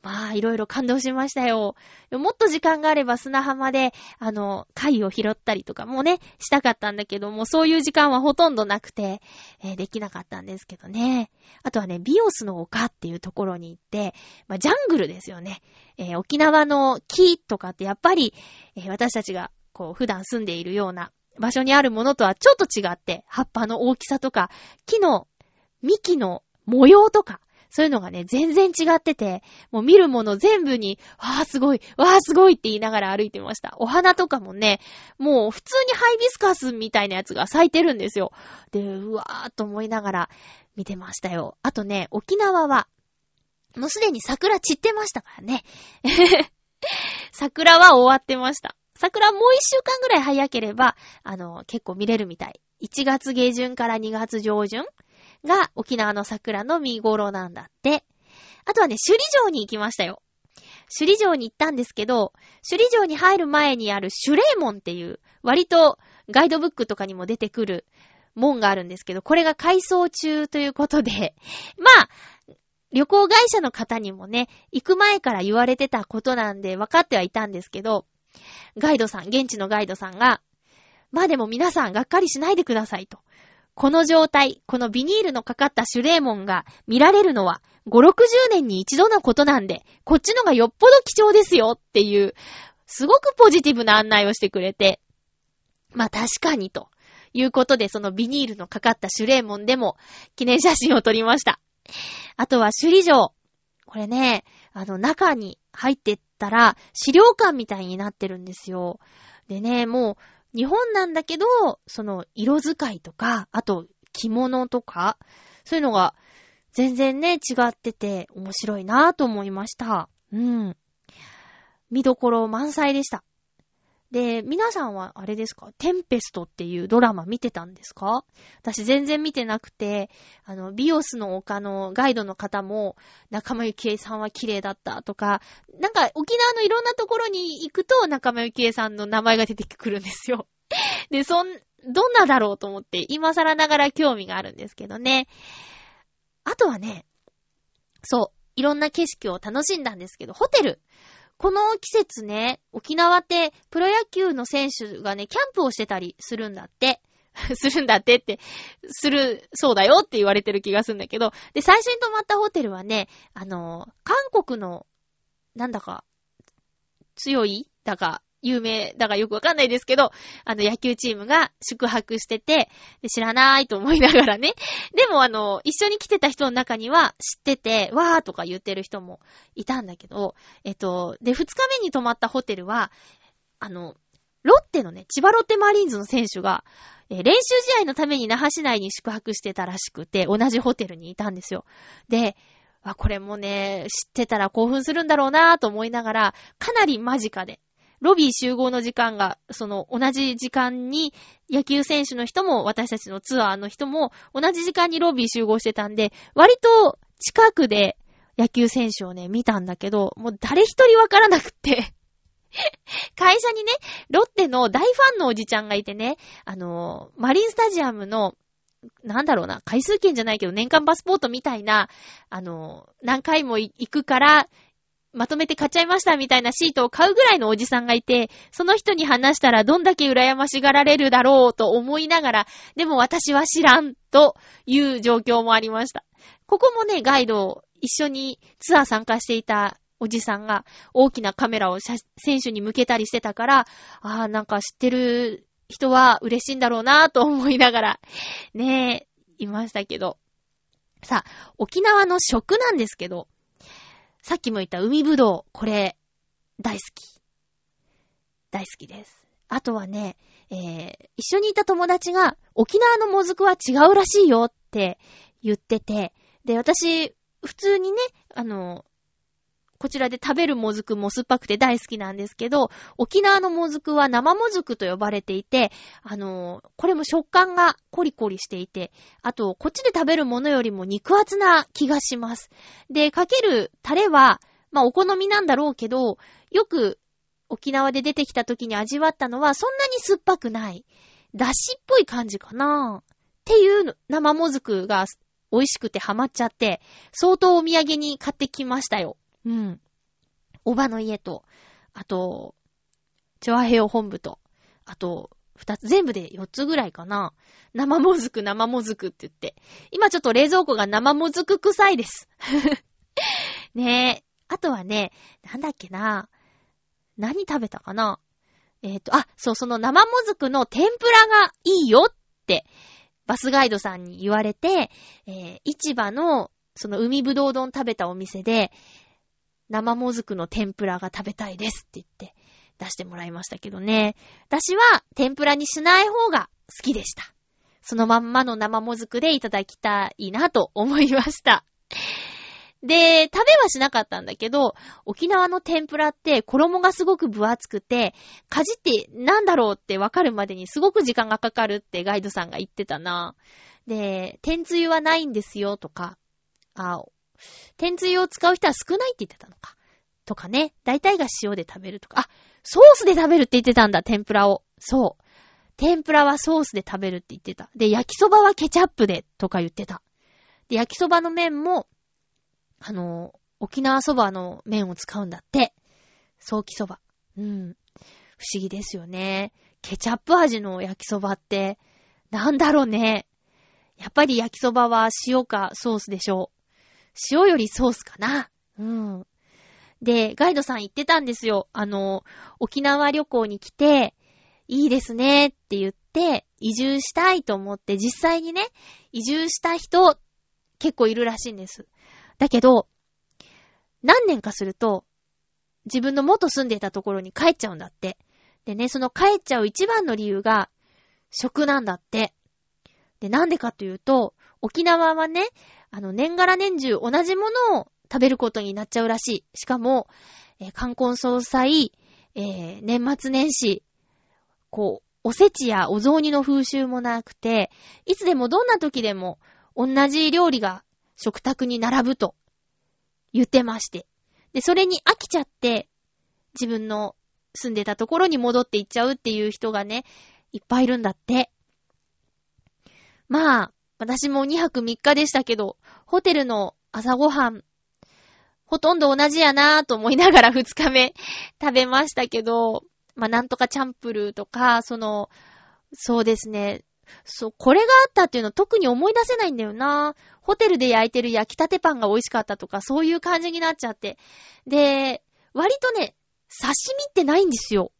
まあ、いろいろ感動しましたよ。もっと時間があれば砂浜で、あの、貝を拾ったりとかもね、したかったんだけども、そういう時間はほとんどなくて、えー、できなかったんですけどね。あとはね、ビオスの丘っていうところに行って、まあ、ジャングルですよね。えー、沖縄の木とかってやっぱり、えー、私たちが、こう、普段住んでいるような場所にあるものとはちょっと違って、葉っぱの大きさとか、木の幹の模様とか、そういうのがね、全然違ってて、もう見るもの全部に、わーすごい、わーすごいって言いながら歩いてました。お花とかもね、もう普通にハイビスカスみたいなやつが咲いてるんですよ。で、うわーと思いながら見てましたよ。あとね、沖縄は、もうすでに桜散ってましたからね。桜は終わってました。桜もう一週間ぐらい早ければ、あの、結構見れるみたい。1月下旬から2月上旬が沖縄の桜の見頃なんだって。あとはね、首里城に行きましたよ。首里城に行ったんですけど、首里城に入る前にあるシュレー門っていう、割とガイドブックとかにも出てくる門があるんですけど、これが改装中ということで、まあ、旅行会社の方にもね、行く前から言われてたことなんで分かってはいたんですけど、ガイドさん、現地のガイドさんが、まあでも皆さんがっかりしないでくださいと。この状態、このビニールのかかったシュレーモンが見られるのは5、60年に一度のことなんで、こっちのがよっぽど貴重ですよっていう、すごくポジティブな案内をしてくれて、まあ確かにということで、そのビニールのかかったシュレーモンでも記念写真を撮りました。あとは首里城。これね、あの中に入ってったら資料館みたいになってるんですよ。でね、もう日本なんだけど、その色使いとか、あと着物とか、そういうのが全然ね、違ってて面白いなぁと思いました。うん。見どころ満載でした。で、皆さんはあれですか？テンペストっていうドラマ見てたんですか？私全然見てなくて、あの、ビオスの丘のガイドの方も、仲間由紀恵さんは綺麗だったとか、なんか沖縄のいろんなところに行くと仲間由紀恵さんの名前が出てくるんですよ。で、そん、どんなだろうと思って、今更ながら興味があるんですけどね。あとはね、そう、いろんな景色を楽しんだんですけど、ホテル。この季節ね、沖縄ってプロ野球の選手がね、キャンプをしてたりするんだって。するんだってって、する、そうだよって言われてる気がするんだけど、で、最初に泊まったホテルはね、あの、韓国の、なんだか、強いだか、有名だがよくわかんないですけど、あの野球チームが宿泊してて、知らないと思いながらね。でもあの、一緒に来てた人の中には知ってて、わーとか言ってる人もいたんだけど、えっと、で、二日目に泊まったホテルは、あの、ロッテのね、千葉ロッテマリーンズの選手が、え、練習試合のために那覇市内に宿泊してたらしくて、同じホテルにいたんですよ。で、あ、これもね、知ってたら興奮するんだろうなぁと思いながら、かなり間近で、ロビー集合の時間が、その同じ時間に野球選手の人も私たちのツアーの人も同じ時間にロビー集合してたんで、割と近くで野球選手をね、見たんだけど、もう誰一人わからなくって。会社にね、ロッテの大ファンのおじちゃんがいてね、あの、マリンスタジアムのなんだろうな、回数券じゃないけど年間パスポートみたいな、あの、何回も行くから、まとめて買っちゃいましたみたいなシートを買うぐらいのおじさんがいて、その人に話したらどんだけ羨ましがられるだろうと思いながら、でも私は知らんという状況もありました。ここもね、ガイド一緒にツアー参加していたおじさんが大きなカメラを選手に向けたりしてたから、ああ、なんか知ってる人は嬉しいんだろうなと思いながら、ねえ、いましたけど。さあ、沖縄の食なんですけど、さっきも言った海ぶどう、これ、大好き。大好きです。あとはね、えー、一緒にいた友達が、沖縄のもずくは違うらしいよって言ってて、で、私、普通にね、あの、こちらで食べるもずくも酸っぱくて大好きなんですけど、沖縄のもずくは生もずくと呼ばれていて、あのこれも食感がコリコリしていて、あと、こっちで食べるものよりも肉厚な気がします。で、かけるタレは、まあ、お好みなんだろうけど、よく沖縄で出てきた時に味わったのは、そんなに酸っぱくない。だしっぽい感じかなっていう生もずくが美味しくてハマっちゃって、相当お土産に買ってきましたよ。うん。おばの家と、あと、チョアヘオ本部と、あと、二つ、全部で四つぐらいかな。生もずく、生もずくって言って。今ちょっと冷蔵庫が生もずく臭いです。ねえ。あとはね、なんだっけな。何食べたかなえっ、ー、と、あ、そう、その生もずくの天ぷらがいいよって、バスガイドさんに言われて、えー、市場の、その海ぶどう丼食べたお店で、生もずくの天ぷらが食べたいですって言って出してもらいましたけどね。私は天ぷらにしない方が好きでした。そのまんまの生もずくでいただきたいなと思いました。で、食べはしなかったんだけど、沖縄の天ぷらって衣がすごく分厚くて、かじってなんだろうってわかるまでにすごく時間がかかるってガイドさんが言ってたな。で、天つゆはないんですよとか、あ、天つゆを使う人は少ないって言ってたのか。とかね、大体が塩で食べるとか、あ、ソースで食べるって言ってたんだ、天ぷらを。そう。天ぷらはソースで食べるって言ってた。で、焼きそばはケチャップで、とか言ってた。で、焼きそばの麺も、あの、沖縄そばの麺を使うんだって。ソーキそば。うん。不思議ですよね。ケチャップ味の焼きそばって、なんだろうね。やっぱり焼きそばは塩かソースでしょう。塩よりソースかな。うん。で、ガイドさん言ってたんですよ。あの、沖縄旅行に来て、いいですねって言って、移住したいと思って実際にね、移住した人結構いるらしいんです。だけど、何年かすると、自分の元住んでいたところに帰っちゃうんだって。でね、その帰っちゃう一番の理由が、食なんだって。で、なんでかというと、沖縄はね、あの、年がら年中同じものを食べることになっちゃうらしい。しかも、えー、冠婚葬祭、えー、年末年始、こう、おせちやお雑煮の風習もなくて、いつでもどんな時でも同じ料理が食卓に並ぶと言ってまして。で、それに飽きちゃって、自分の住んでたところに戻っていっちゃうっていう人がね、いっぱいいるんだって。まあ、私も2泊3日でしたけど、ホテルの朝ごはん、ほとんど同じやなぁと思いながら2日目食べましたけど、まあ、なんとかチャンプルーとか、その、そうですね、そう、これがあったっていうの特に思い出せないんだよなぁ。ホテルで焼いてる焼きたてパンが美味しかったとか、そういう感じになっちゃって。で、割とね、刺身ってないんですよ。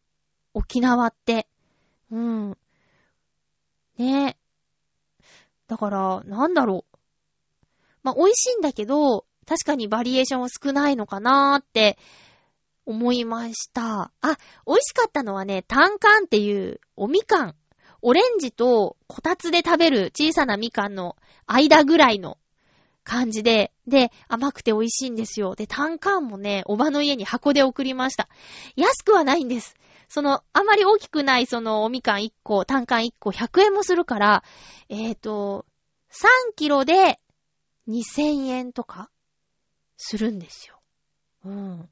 沖縄って。うん。ねだから、なんだろう。まあ、美味しいんだけど、確かにバリエーションは少ないのかなーって思いました。あ、美味しかったのはね、タンカンっていうおみかん。オレンジとこたつで食べる小さなみかんの間ぐらいの感じで、で、甘くて美味しいんですよ。で、タンカンもね、おばの家に箱で送りました。安くはないんです。その、あまり大きくないそのおみかん1個、タンカン1個100円もするから、えっ、ー、と、3キロで2000円とかするんですよ。うん。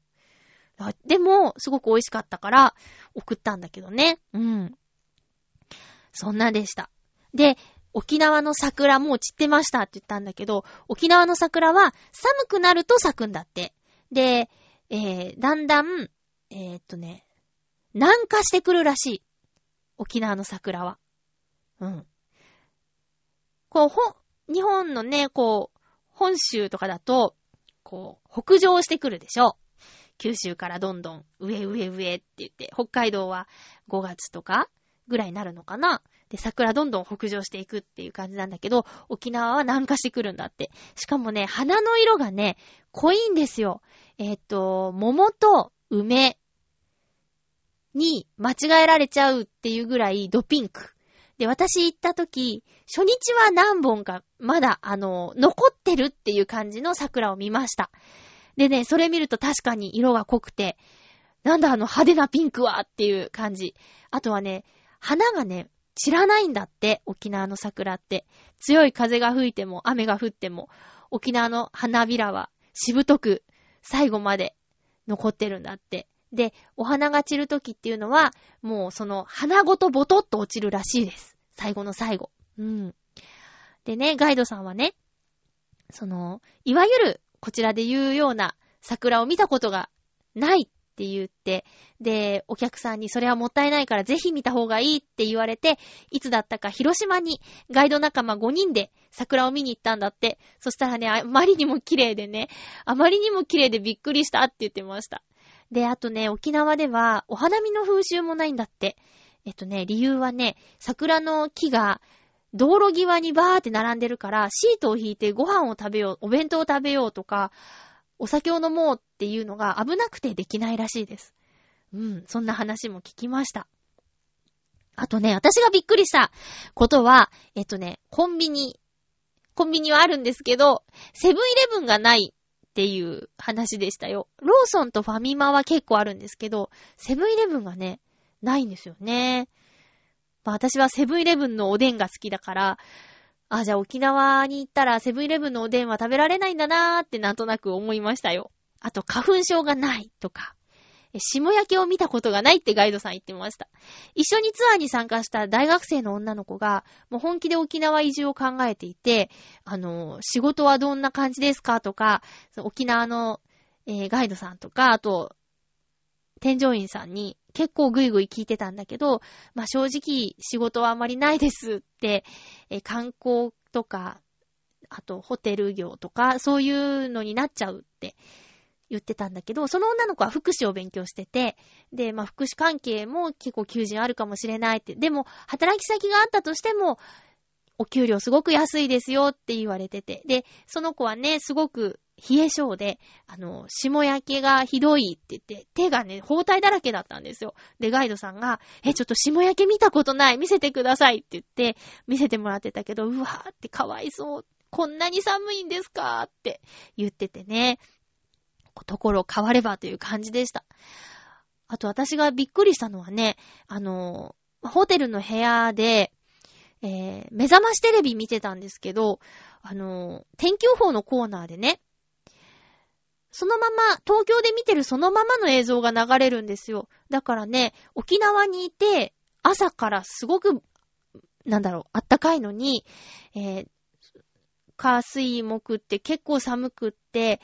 でも、すごく美味しかったから送ったんだけどね。うん。そんなでした。で、沖縄の桜もう散ってましたって言ったんだけど、沖縄の桜は寒くなると咲くんだって。で、えー、だんだん、えー、っとね、南下してくるらしい。沖縄の桜は。うん。こう、ほ、日本のね、こう、本州とかだと、こう、北上してくるでしょ。九州からどんどん上上上って言って、北海道は5月とかぐらいになるのかなで、桜どんどん北上していくっていう感じなんだけど、沖縄は南下してくるんだって。しかもね、花の色がね、濃いんですよ。えっ、と、桃と梅に間違えられちゃうっていうぐらいドピンク。で、私行った時、初日は何本かまだ、あの、残ってるっていう感じの桜を見ました。でね、それ見ると確かに色が濃くて、なんだあの派手なピンクはっていう感じ。あとはね、花がね、散らないんだって、沖縄の桜って。強い風が吹いても、雨が降っても、沖縄の花びらは、しぶとく、最後まで残ってるんだって。で、お花が散るときっていうのは、もうその花ごとボトッと落ちるらしいです。最後の最後。うん。でね、ガイドさんはね、その、いわゆる、こちらで言うような桜を見たことがないって言って、で、お客さんにそれはもったいないからぜひ見た方がいいって言われて、いつだったか広島にガイド仲間5人で桜を見に行ったんだって。そしたらね、あまりにも綺麗でね、あまりにも綺麗でびっくりしたって言ってました。で、あとね、沖縄ではお花見の風習もないんだって。えっとね、理由はね、桜の木が道路際にバーって並んでるから、シートを引いてご飯を食べよう、お弁当を食べようとか、お酒を飲もうっていうのが危なくてできないらしいです。うん、そんな話も聞きました。あとね、私がびっくりしたことは、えっとね、コンビニ、コンビニはあるんですけど、セブンイレブンがないっていう話でしたよ。ローソンとファミマは結構あるんですけど、セブンイレブンがね、ないんですよね。まあ私はセブンイレブンのおでんが好きだから、あ、じゃあ沖縄に行ったらセブンイレブンのおでんは食べられないんだなーってなんとなく思いましたよ。あと花粉症がないとか。霜焼けを見たことがないってガイドさん言ってました。一緒にツアーに参加した大学生の女の子が、もう本気で沖縄移住を考えていて、あの、仕事はどんな感じですかとか、沖縄の、えー、ガイドさんとか、あと、添乗員さんに結構ぐいぐい聞いてたんだけど、まあ、正直仕事はあまりないですって、えー、観光とか、あとホテル業とか、そういうのになっちゃうって言ってたんだけど、その女の子は福祉を勉強してて、で、まあ、福祉関係も結構求人あるかもしれないって。でも、働き先があったとしても、お給料すごく安いですよって言われてて。で、その子はね、すごく冷え性で、あの、霜焼けがひどいって言って、手がね、包帯だらけだったんですよ。で、ガイドさんが、え、ちょっと霜焼け見たことない、見せてくださいって言って、見せてもらってたけど、うわーってかわいそう。こんなに寒いんですかって言っててね。ところ変わればという感じでした。あと私がびっくりしたのはね、あの、ホテルの部屋で、えー、目覚ましテレビ見てたんですけど、あの、天気予報のコーナーでね、そのまま、東京で見てるそのままの映像が流れるんですよ。だからね、沖縄にいて、朝からすごく、なんだろう、あったかいのに、えー、火水木って結構寒くって、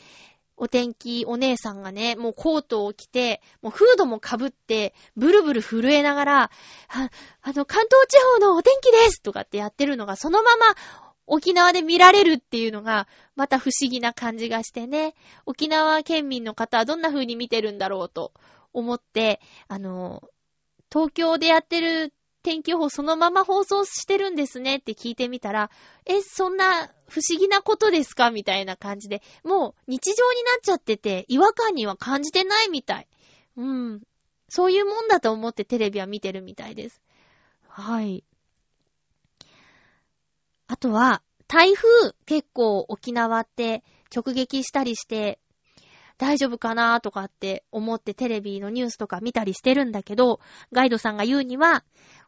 お天気お姉さんがね、もうコートを着て、もうフードも被って、ブルブル震えながら、ああの、関東地方のお天気ですとかってやってるのが、そのまま沖縄で見られるっていうのが、また不思議な感じがしてね、沖縄県民の方はどんな風に見てるんだろうと思って、あの、東京でやってる天気予報そのまま放送してるんですねって聞いてみたら、え、そんな不思議なことですかみたいな感じで、もう日常になっちゃってて、違和感には感じてないみたい。うん。そういうもんだと思ってテレビは見てるみたいです。はい。あとは、台風結構沖縄って直撃したりして、大丈夫かなとかって思ってテレビのニュースとか見たりしてるんだけど、ガイドさんが言うには、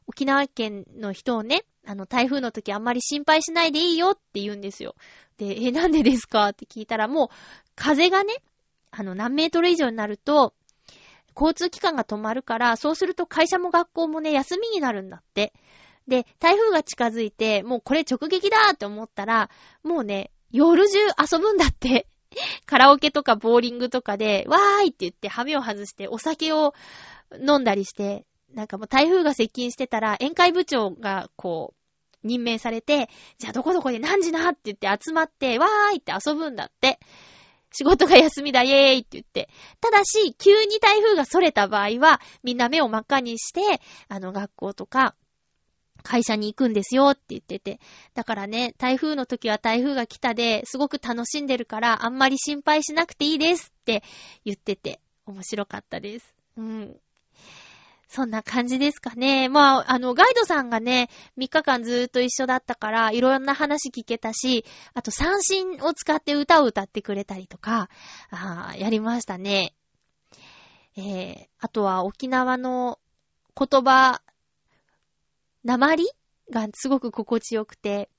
沖縄県の人をね、あの、台風の時あんまり心配しないでいいよって言うんですよ。で、え、なんでですか？って聞いたらもう、風がね、あの、何メートル以上になると、交通機関が止まるから、そうすると会社も学校もね、休みになるんだって。で、台風が近づいて、もうこれ直撃だって思ったら、もうね、夜中遊ぶんだって。カラオケとかボーリングとかで、わーいって言ってハメを外してお酒を飲んだりして、なんかもう台風が接近してたら、宴会部長がこう、任命されて、じゃあどこどこで何時なって言って集まって、わーいって遊ぶんだって。仕事が休みだ、イェーイって言って。ただし、急に台風が逸れた場合は、みんな目を真っ赤にして、あの、学校とか、会社に行くんですよって言ってて。だからね、台風の時は台風が来たで、すごく楽しんでるから、あんまり心配しなくていいですって言ってて、面白かったです。うん。そんな感じですかね。まあ、あの、ガイドさんがね、3日間ずーっと一緒だったから、いろんな話聞けたし、あと三振を使って歌を歌ってくれたりとか、あやりましたね。えー、あとは沖縄の言葉、鉛がすごく心地よくて、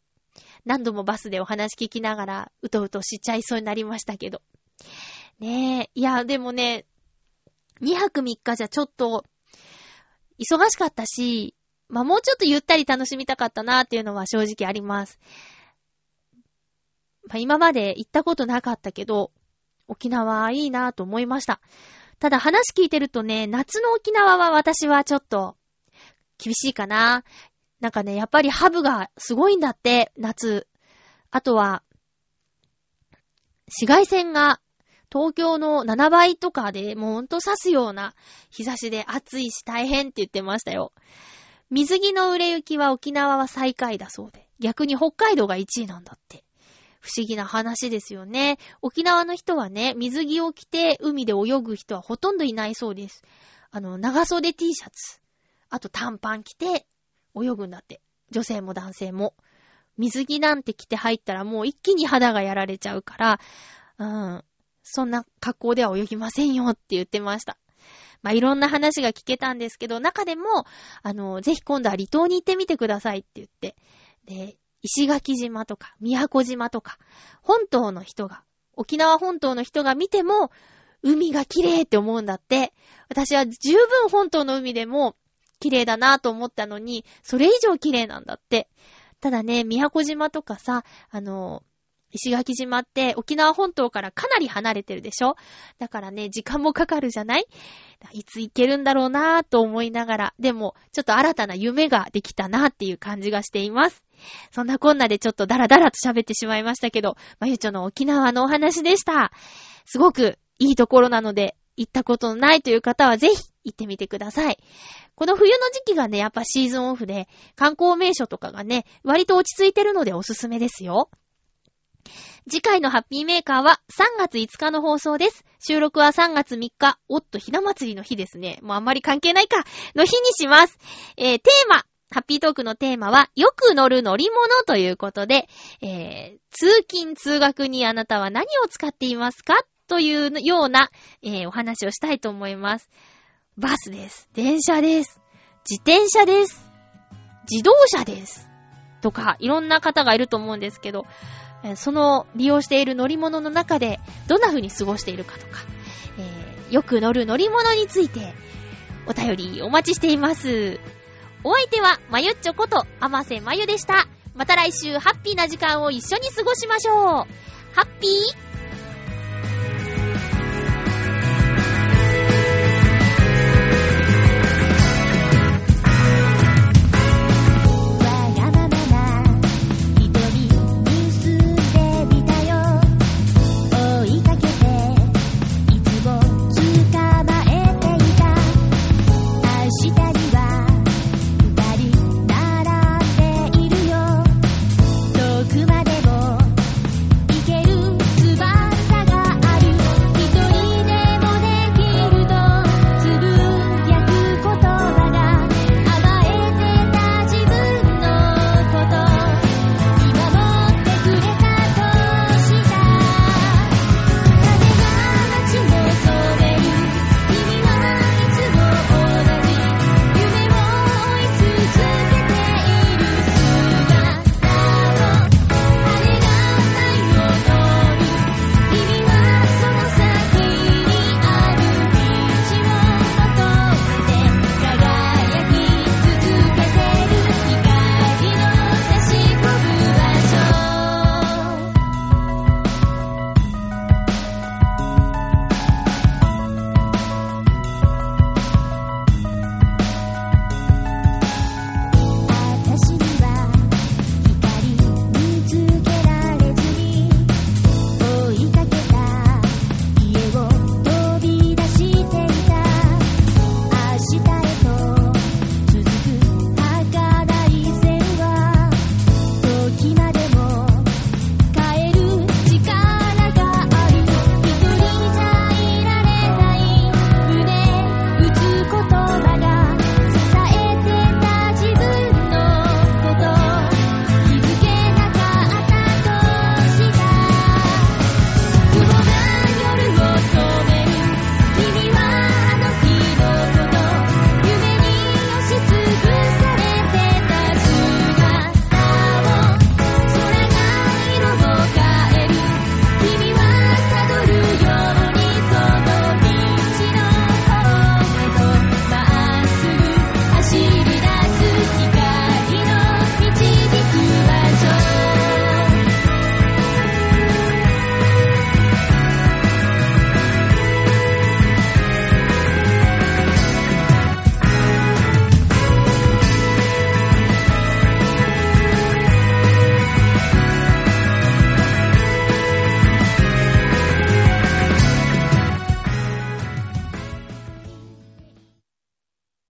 何度もバスでお話聞きながら、うとうとしちゃいそうになりましたけど。ねえ、いや、でもね、2泊3日じゃちょっと、忙しかったし、まあ、もうちょっとゆったり楽しみたかったなっていうのは正直あります。まあ、今まで行ったことなかったけど、沖縄いいなと思いました。ただ話聞いてるとね、夏の沖縄は私はちょっと、厳しいかな。なんかね、やっぱりハブがすごいんだって、夏。あとは、紫外線が東京の7倍とかでもうほんと刺すような日差しで暑いし大変って言ってましたよ。水着の売れ行きは沖縄は最下位だそうで、逆に北海道が1位なんだって。不思議な話ですよね。沖縄の人はね、水着を着て海で泳ぐ人はほとんどいないそうです。あの、長袖 T シャツ、あと短パン着て泳ぐんだって。女性も男性も。水着なんて着て入ったらもう一気に肌がやられちゃうから、うん、そんな格好では泳ぎませんよって言ってました。まあ、いろんな話が聞けたんですけど、中でも、あの、ぜひ今度は離島に行ってみてくださいって言って、で、石垣島とか、宮古島とか、本島の人が、沖縄本島の人が見ても、海が綺麗って思うんだって。私は十分本島の海でも綺麗だなと思ったのに、それ以上綺麗なんだって。ただね、宮古島とかさ、あの、石垣島って沖縄本島からかなり離れてるでしょ？だからね、時間もかかるじゃない？いつ行けるんだろうなぁと思いながら、でも、ちょっと新たな夢ができたなっていう感じがしています。そんなこんなでちょっとダラダラと喋ってしまいましたけど、まゆちょの沖縄のお話でした。すごくいいところなので、行ったことのないという方はぜひ行ってみてください。この冬の時期がね、やっぱシーズンオフで、観光名所とかがね、割と落ち着いてるのでおすすめですよ。次回のハッピーメーカーは3月5日の放送です。収録は3月3日。おっと、ひな祭りの日ですね。もうあんまり関係ないか。の日にします。えー、テーマ。ハッピートークのテーマは、よく乗る乗り物ということで、えー、通勤通学にあなたは何を使っていますか？というような、えー、お話をしたいと思います。バスです。電車です。自転車です。自動車です。とか、いろんな方がいると思うんですけど、その利用している乗り物の中でどんな風に過ごしているかとか、えー、よく乗る乗り物についてお便りお待ちしています。お相手は、まゆっちょこと、あませまゆでした。また来週、ハッピーな時間を一緒に過ごしましょう。ハッピー